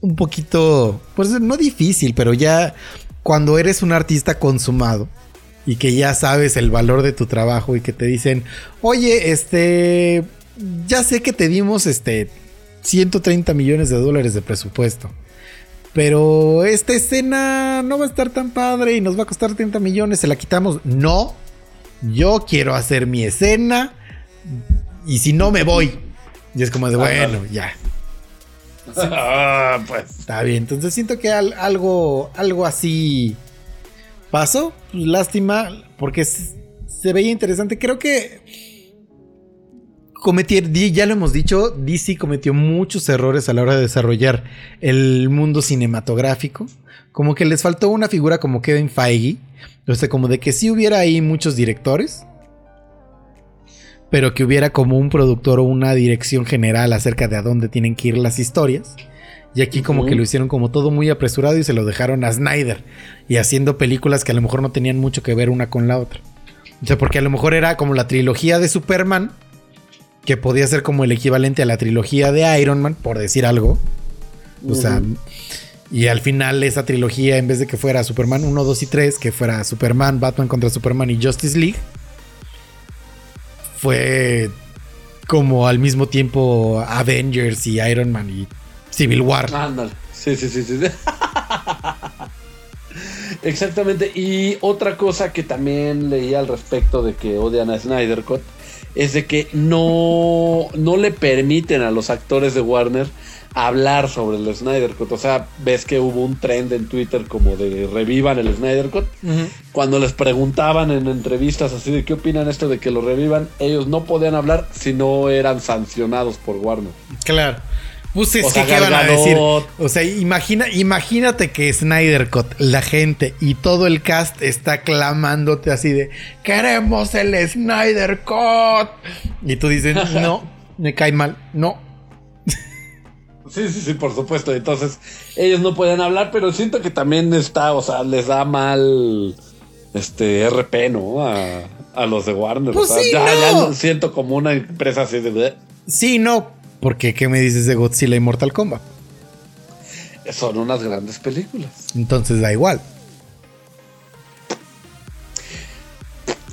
un poquito, pues no difícil, pero ya cuando eres un artista consumado y que ya sabes el valor de tu trabajo y que te dicen, oye, este, ya sé que te dimos este 130 millones de dólares de presupuesto. Pero esta escena no va a estar tan padre y nos va a costar 30 millones, se la quitamos. No, yo quiero hacer mi escena y si no me voy. Y es como de, bueno, ya, Ah, pues. está bien. Entonces siento que al- algo, algo así pasó. Pues, lástima, porque se veía interesante. Creo que cometieron, ya lo hemos dicho, DC cometió muchos errores a la hora de desarrollar el mundo cinematográfico. Como que les faltó una figura como Kevin Feige. O sea, como de que sí hubiera ahí muchos directores. Pero que hubiera como un productor o una dirección general acerca de a dónde tienen que ir las historias. Y aquí como que lo hicieron como todo muy apresurado y se lo dejaron a Snyder. Y haciendo películas que a lo mejor no tenían mucho que ver una con la otra. O sea, porque a lo mejor era como la trilogía de Superman. Que podía ser como el equivalente a la trilogía de Iron Man, por decir algo. O sea, y al final esa trilogía, en vez de que fuera Superman 1, 2 y 3, que fuera Superman, Batman contra Superman y Justice League, fue como al mismo tiempo Avengers y Iron Man y Civil War. Ándale. Sí, sí, sí, sí. sí. Exactamente. Y otra cosa que también leí al respecto de que odian a Snyder Cut es de que no, no le permiten a los actores de Warner hablar sobre el Snyder Cut. O sea, ves que hubo un trend en Twitter como de revivan el Snyder Cut. Cuando les preguntaban en entrevistas así de qué opinan esto de que lo revivan, ellos no podían hablar si no eran sancionados por Warner. Claro. Pues es O que, sea, ¿qué van a decir? O sea, imagina, imagínate que Snyder Cut, la gente y todo el cast está clamándote así de queremos el Snyder Cut. Y tú dices, no, me cae mal, no. Sí, sí, sí, por supuesto. Entonces, ellos no pueden hablar, pero siento que también está, o sea, les da mal este RP, ¿no? A, a los de Warner. Pues o sea, sí, ya, no. ya lo siento como una empresa así de. Sí, no. Porque, ¿qué me dices de Godzilla y Mortal Kombat? Son unas grandes películas. Entonces da igual.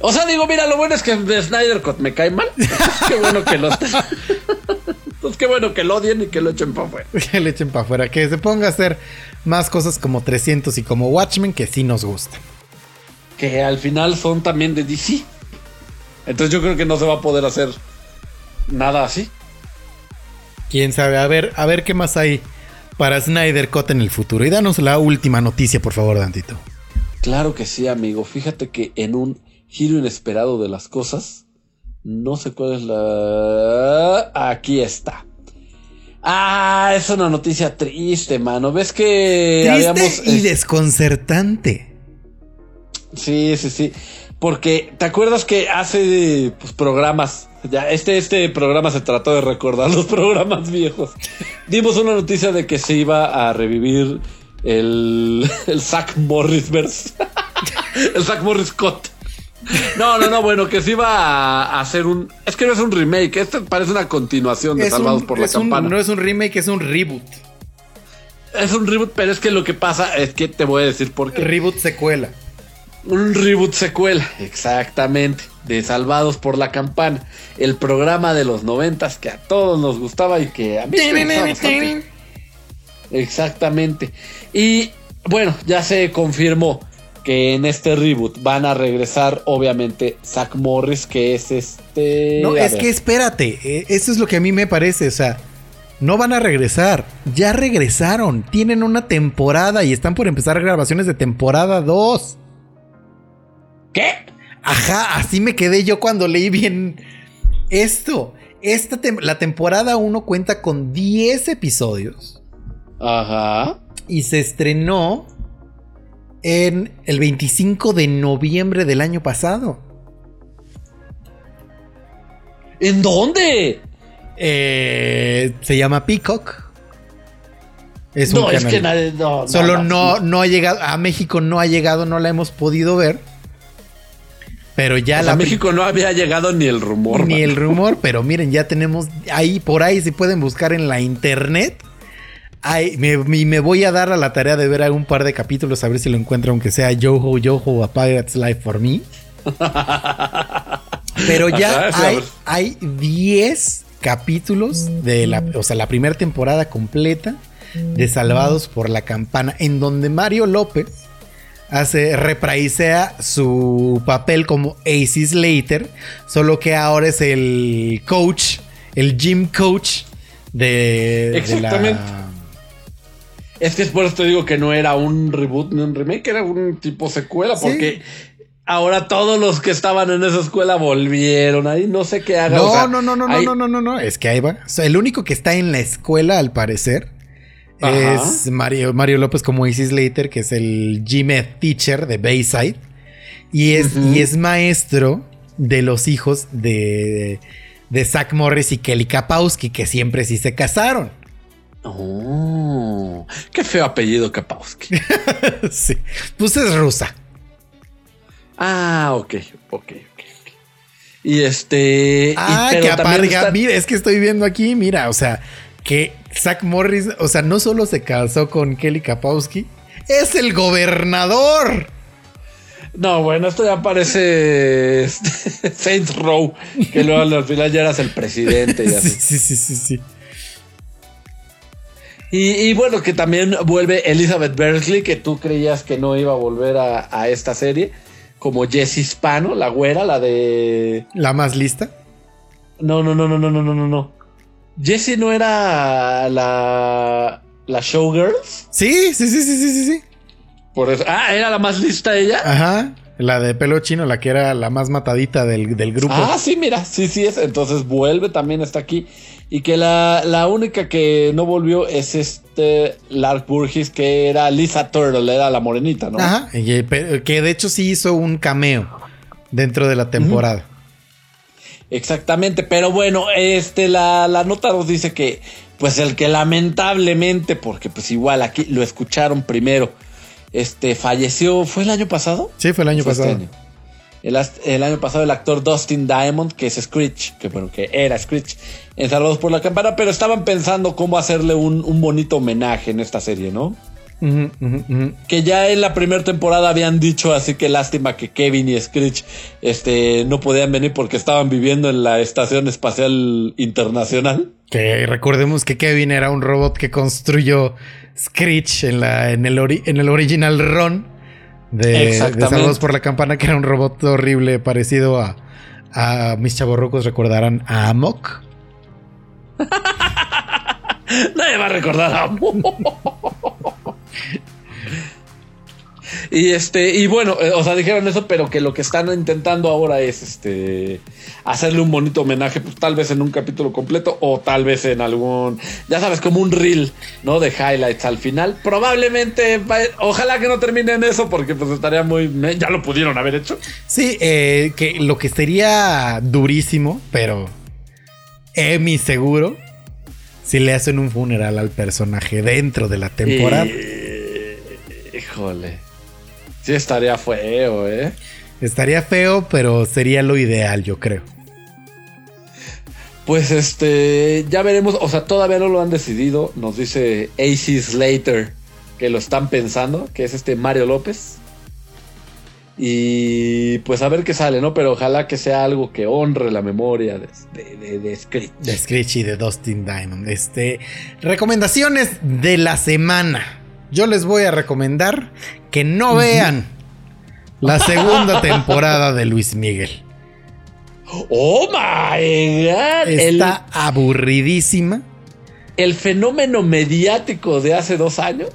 O sea, digo, mira, lo bueno es que de Snyder Cut me cae mal. qué bueno que lo Pues qué bueno que lo odien y que lo echen para afuera. Que le echen para afuera. Que se ponga a hacer más cosas como 300 y como Watchmen que sí nos gustan. Que al final son también de DC. Entonces yo creo que no se va a poder hacer nada así. Quién sabe, a ver, a ver qué más hay para Snyder Cut en el futuro. Y danos la última noticia, por favor, Dantito. Claro que sí, amigo. Fíjate que en un giro inesperado de las cosas, no sé cuál es la... Aquí está. Ah, es una noticia triste, mano. ¿Ves que Triste habíamos... y desconcertante. Sí, sí, sí. Porque, ¿te acuerdas que hace pues, programas? Ya, este, este programa se trató de recordar los programas viejos. Dimos una noticia de que se iba a revivir el, el Zack Morris verse. el Zack Morris Cut. No, no, no, bueno, que se iba a hacer un. Es que no es un remake, esto parece una continuación de Es Salvados un- por la un- Campana. no es un remake, es un reboot. Es un reboot, pero es que lo que pasa es que te voy a decir por qué. Reboot secuela. Un reboot secuela, exactamente, de Salvados por la Campana, el programa de los noventas que a todos nos gustaba y que a mí me gustaba bastante. Exactamente. Y bueno, ya se confirmó que en este reboot van a regresar, obviamente, Zack Morris, que es este. No, a es ver, que espérate, eh, eso es lo que a mí me parece, o sea, No van a regresar. Ya regresaron. Tienen una temporada y están por empezar grabaciones de temporada 2. ¿Qué? Ajá, así me quedé yo cuando leí bien esto. Esta tem- la temporada 1 cuenta con 10 episodios Ajá. y se estrenó en el 25 de noviembre del año pasado. ¿En dónde? Eh, se llama Peacock. Es un no, es que nadie. No, Solo no, no ha llegado. A México no ha llegado, no la hemos podido ver. Pero ya O sea, la a México no había llegado ni el rumor. Ni man. el rumor, pero miren, ya tenemos ahí, por ahí, si pueden buscar en la internet. Ahí, me, voy a dar a la tarea de ver algún par de capítulos, a ver si lo encuentro, aunque sea Yoho Yoho a Pirate's Life for Me. Pero ya Ajá, sí, a hay, ver. hay 10 capítulos de la, o sea, la primera temporada completa de Salvados por la Campana, en donde Mario López hace, repraisea su papel como Ace Slater, solo que ahora es el coach, el gym coach de, de Exactamente. la... Es que es por eso te digo que no era un reboot ni un remake, era un tipo secuela, Sí. porque ahora todos los que estaban en esa escuela volvieron ahí, no sé qué haga. No, o sea, no, no, no, no, no, no, no, no, es que ahí va. O sea, el único que está en la escuela, al parecer, Ajá. es Mario, Mario López como Ace Slater, que es el gym teacher de Bayside. Y es, y es maestro de los hijos de, de Zach Morris y Kelly Kapowski, que siempre sí se casaron. Oh, qué feo apellido Kapowski. sí. Pues es rusa. ah, ok, ok, ok. Y este. Ah, que aparga. está- Mira, es que estoy viendo aquí, mira, o sea, que Zach Morris, o sea, no solo se casó con Kelly Kapowski, es el gobernador. No, bueno, esto ya parece este, Saints Row, que luego al final ya eras el presidente. Y así. Sí, sí, sí, sí. Y, bueno, que también vuelve Elizabeth Berkley, que tú creías que no iba a volver a, esta serie, como Jessie Hispano, la güera, la de... La más lista. No, no, no, no, no, no, no, no. Jessie no era la... La Showgirls. Sí, sí, sí, sí, sí, sí, sí. Por eso. Ah, era la más lista ella. Ajá. La de pelo chino, la que era la más matadita del, del grupo. Ah, sí, mira, sí, sí es. Entonces vuelve, también está aquí. Y que la, la única que no volvió es este Lark Burgess, que era Lisa Turtle, era la morenita, ¿no? Ajá. pero que de hecho sí hizo un cameo dentro de la temporada. Exactamente, pero bueno, este, la, la nota nos dice que, pues el que lamentablemente, porque pues igual aquí lo escucharon primero, este, falleció, ¿fue el año pasado? Sí, fue el año Fue este pasado. año. El, año pasado el actor Dustin Diamond, que es Screech, que bueno, que era Screech, en Salvados por la Campana, pero estaban pensando cómo hacerle un, un bonito homenaje en esta serie, ¿no? Que ya en la primera temporada habían dicho, así que lástima que Kevin y Screech este, no podían venir porque estaban viviendo en la Estación Espacial Internacional. Que recordemos que Kevin era un robot que construyó Screech en, la, en, el, ori- en el original Ron de, de. Salvados por la Campana, que era un robot horrible parecido a, a mis chavorrocos, recordarán a Amok. Nadie va a recordar a Y este, y bueno, eh, o sea, dijeron eso, pero que lo que están intentando ahora es este hacerle un bonito homenaje, pues tal vez en un capítulo completo, o tal vez en algún, ya sabes, como un reel, ¿no? De highlights al final. Probablemente, ojalá que no termine en eso, porque pues estaría muy. Ya lo pudieron haber hecho. Sí, eh, que lo que sería durísimo, pero Emi seguro, si le hacen un funeral al personaje dentro de la temporada. Y- híjole. Sí, estaría feo, ¿eh? Estaría feo, pero sería lo ideal, yo creo. Pues este, ya veremos, o sea, todavía no lo han decidido, nos dice AC Slater que lo están pensando, que es este Mario López. Y pues a ver qué sale, ¿no? Pero ojalá que sea algo que honre la memoria de, de, de- de Screech. De Screech y de Dustin Diamond. Este. Recomendaciones de la semana. Yo les voy a recomendar que no vean la segunda temporada de Luis Miguel. ¡Oh my god! El- Está aburridísima. el fenómeno mediático de hace dos años.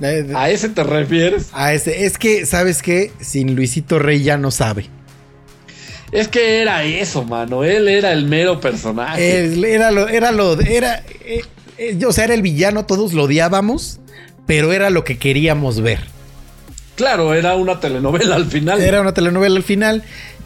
Eh, de- ¿A ese te refieres? a ese, es que, ¿sabes qué? Sin Luisito Rey ya no sabe. Es que era eso, mano. Él era el mero personaje. Él era lo, era lo, era, eh, eh, o sea, era el villano, todos lo odiábamos, pero era lo que queríamos ver. Claro, era una telenovela al final. Era una telenovela al final,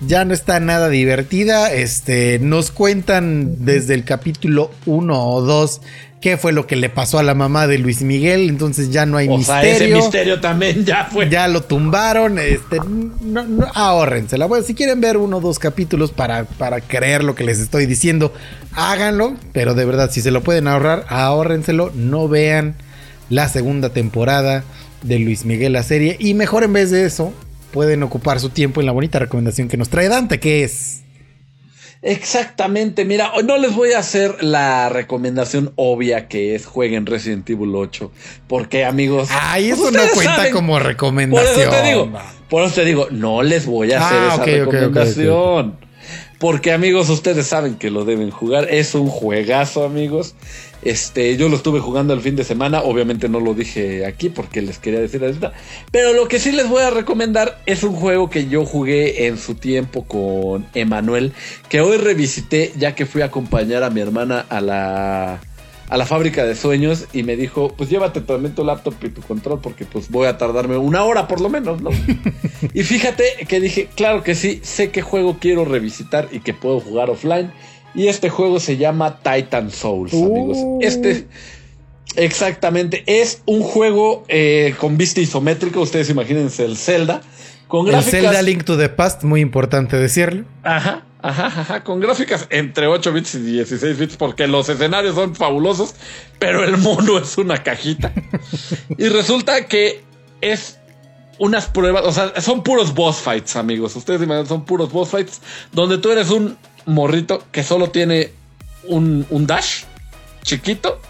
ya no está nada divertida. Este, nos cuentan desde el capítulo 1 o 2 qué fue lo que le pasó a la mamá de Luis Miguel, entonces ya no hay o sea, ese misterio. misterio también ya fue. Ya lo tumbaron, este, no, no, ahórrensela. Bueno, si quieren ver uno o dos capítulos para, para creer lo que les estoy diciendo, háganlo. Pero de verdad, si se lo pueden ahorrar, ahórrenselo. No vean la segunda temporada de Luis Miguel la serie. Y mejor en vez de eso, pueden ocupar su tiempo en la bonita recomendación que nos trae Dante, que es... Exactamente, mira, no les voy a hacer la recomendación obvia que es jueguen Resident Evil 8, porque amigos, Ay, pues eso no ustedes cuenta saben, como Por recomendación. eso te digo, va. por eso te digo, no les voy a hacer Ah, esa ok. Porque amigos, ustedes saben que lo deben jugar. Es un juegazo, amigos. Este, yo lo estuve jugando el fin de semana. Obviamente no lo dije aquí porque les quería decir ahorita. Pero lo que sí les voy a recomendar es un juego que yo jugué en su tiempo con Emanuel. Que hoy revisité ya que fui a acompañar a mi hermana a la a la fábrica de sueños y me dijo, pues llévate también tu laptop y tu control porque pues voy a tardarme una hora por lo menos, ¿no? y fíjate que dije, claro que sí, sé qué juego quiero revisitar y que puedo jugar offline. Y este juego se llama Titan Souls, amigos. Uh. Este... Exactamente, es un juego eh, con vista isométrica, ustedes imagínense el Zelda, con El gráficas... Zelda Link to the Past, muy importante decirlo. Ajá, ajá, ajá, con gráficas entre 8 bits y 16 bits porque los escenarios son fabulosos, pero el mono es una cajita. y resulta que es unas pruebas, o sea, son puros boss fights, amigos. Ustedes imaginan, son puros boss fights donde tú eres un morrito que solo tiene un, un dash chiquito,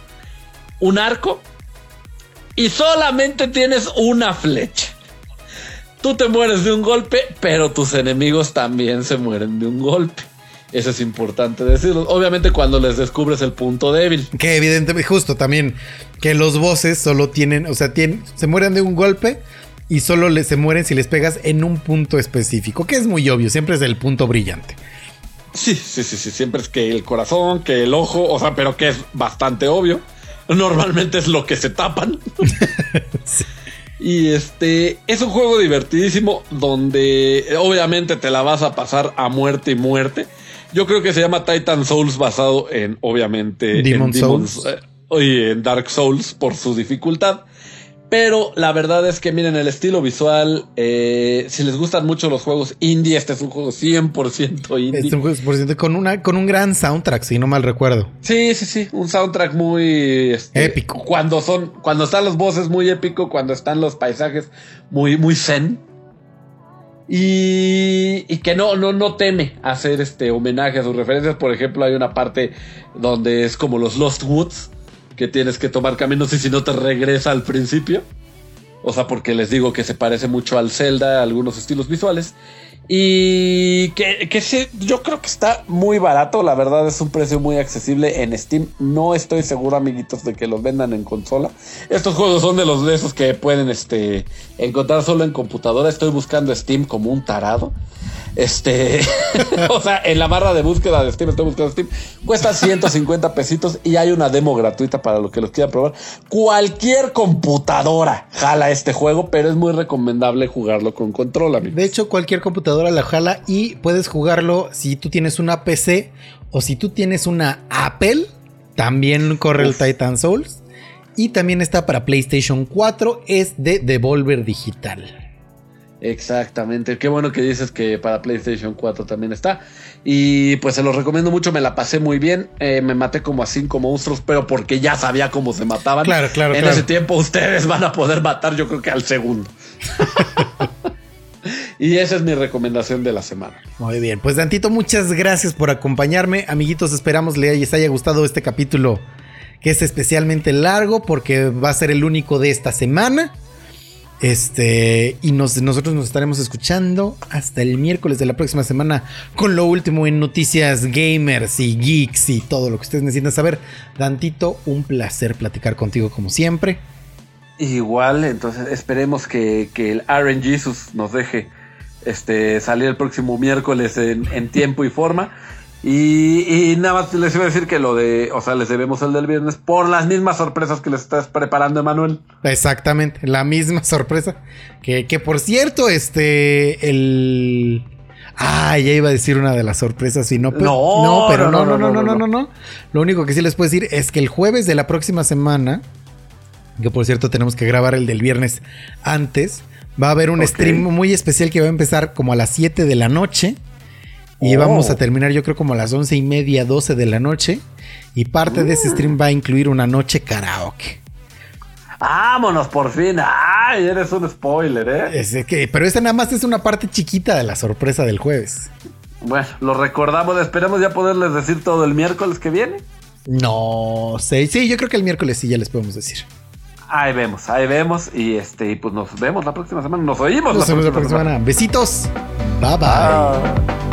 un arco y solamente tienes una flecha. Tú te mueres de un golpe, pero tus enemigos también se mueren de un golpe. Eso es importante decirlo. Obviamente cuando les descubres el punto débil. Que evidentemente, justo también, que los bosses solo tienen, o sea, tienen, se mueren de un golpe y solo les, se mueren si les pegas en un punto específico, que es muy obvio, siempre es el punto brillante. Sí, sí, sí, sí. Siempre es que el corazón, que el ojo, o sea, pero que es bastante obvio. Normalmente es lo que se tapan. Y este es un juego divertidísimo donde obviamente te la vas a pasar a muerte y muerte. Yo creo que se llama Titan Souls basado en obviamente Demon en Demon's- Souls. eh, en Dark Souls por su dificultad. Pero la verdad es que miren el estilo visual. eh, si les gustan mucho los juegos indie, este es un juego 100% indie. Es un juego, por cierto, con, una, con un gran soundtrack, si no mal recuerdo. Sí, sí, sí, un soundtrack muy este, Épico. Cuando son, cuando están los voces muy épico, cuando están los paisajes muy, muy zen. Y, y que no, no, no teme hacer este homenaje a sus referencias. Por ejemplo, hay una parte donde es como los Lost Woods, que tienes que tomar caminos y si no te regresa al principio. O sea, porque les digo que se parece mucho al Zelda, algunos estilos visuales. Y que, que yo creo que está muy barato. La verdad es un precio muy accesible en Steam. No estoy seguro, amiguitos, de que los vendan en consola. Estos juegos son de los de esos que pueden este, encontrar solo en computadora. Estoy buscando Steam como un tarado. Este, o sea, en la barra de búsqueda de Steam estoy buscando Steam. Cuesta 150 pesitos y hay una demo gratuita para los que los quieran probar. Cualquier computadora jala este juego, pero es muy recomendable jugarlo con control, amigo. De hecho, cualquier computadora la jala y puedes jugarlo si tú tienes una PC o si tú tienes una Apple, también corre Uf. el Titan Souls. Y también está para PlayStation 4, es de Devolver Digital. Exactamente. Qué bueno que dices que para PlayStation 4 también está. Y pues se los recomiendo mucho. Me la pasé muy bien. Eh, me maté como a cinco monstruos, pero porque ya sabía cómo se mataban. Claro, claro, En claro. ese tiempo ustedes van a poder matar, yo creo que al segundo. y esa es mi recomendación de la semana. Muy bien, pues Dantito, muchas gracias por acompañarme. Amiguitos, esperamos les haya gustado este capítulo que es especialmente largo porque va a ser el único de esta semana. Este, y nos, nosotros nos estaremos escuchando hasta el miércoles de la próxima semana con lo último en noticias gamers y geeks y todo lo que ustedes necesitan saber. Dantito, un placer platicar contigo como siempre. Igual, entonces esperemos que, que el RNG nos deje este, salir el próximo miércoles en tiempo y forma. Y, nada más les iba a decir que lo de, o sea, les debemos el del viernes por las mismas sorpresas que les estás preparando, Emanuel. Exactamente, la misma sorpresa. Que, que por cierto, este, el... Ah, ya iba a decir una de las sorpresas y no, pues, no, no, pero no no no, no, no, no, no, Lo único que sí les puedo decir es que el jueves de la próxima semana, que por cierto tenemos que grabar el del viernes antes, va a haber un stream muy especial que va a empezar como a las 7 de la noche. Y vamos a oh. terminar yo creo como a las once y media, 12 de la noche. Y parte de ese stream va a incluir una noche karaoke. Vámonos por fin. Ay, eres un spoiler, ¿eh? Es que, pero esa nada más es una parte chiquita de la sorpresa del jueves. Bueno, lo recordamos. Esperamos ya poderles decir todo el miércoles que viene. No sé. Sí, yo creo que el miércoles sí ya les podemos decir. Ahí vemos, ahí vemos. Y este, pues nos vemos la próxima semana. Nos oímos la, próxima semana. Besitos. bye. bye.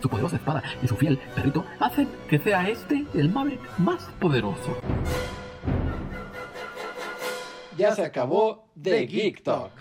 Su poderosa espada y su fiel perrito hacen que sea este el Maverick más poderoso. Ya se acabó The Geek Talk.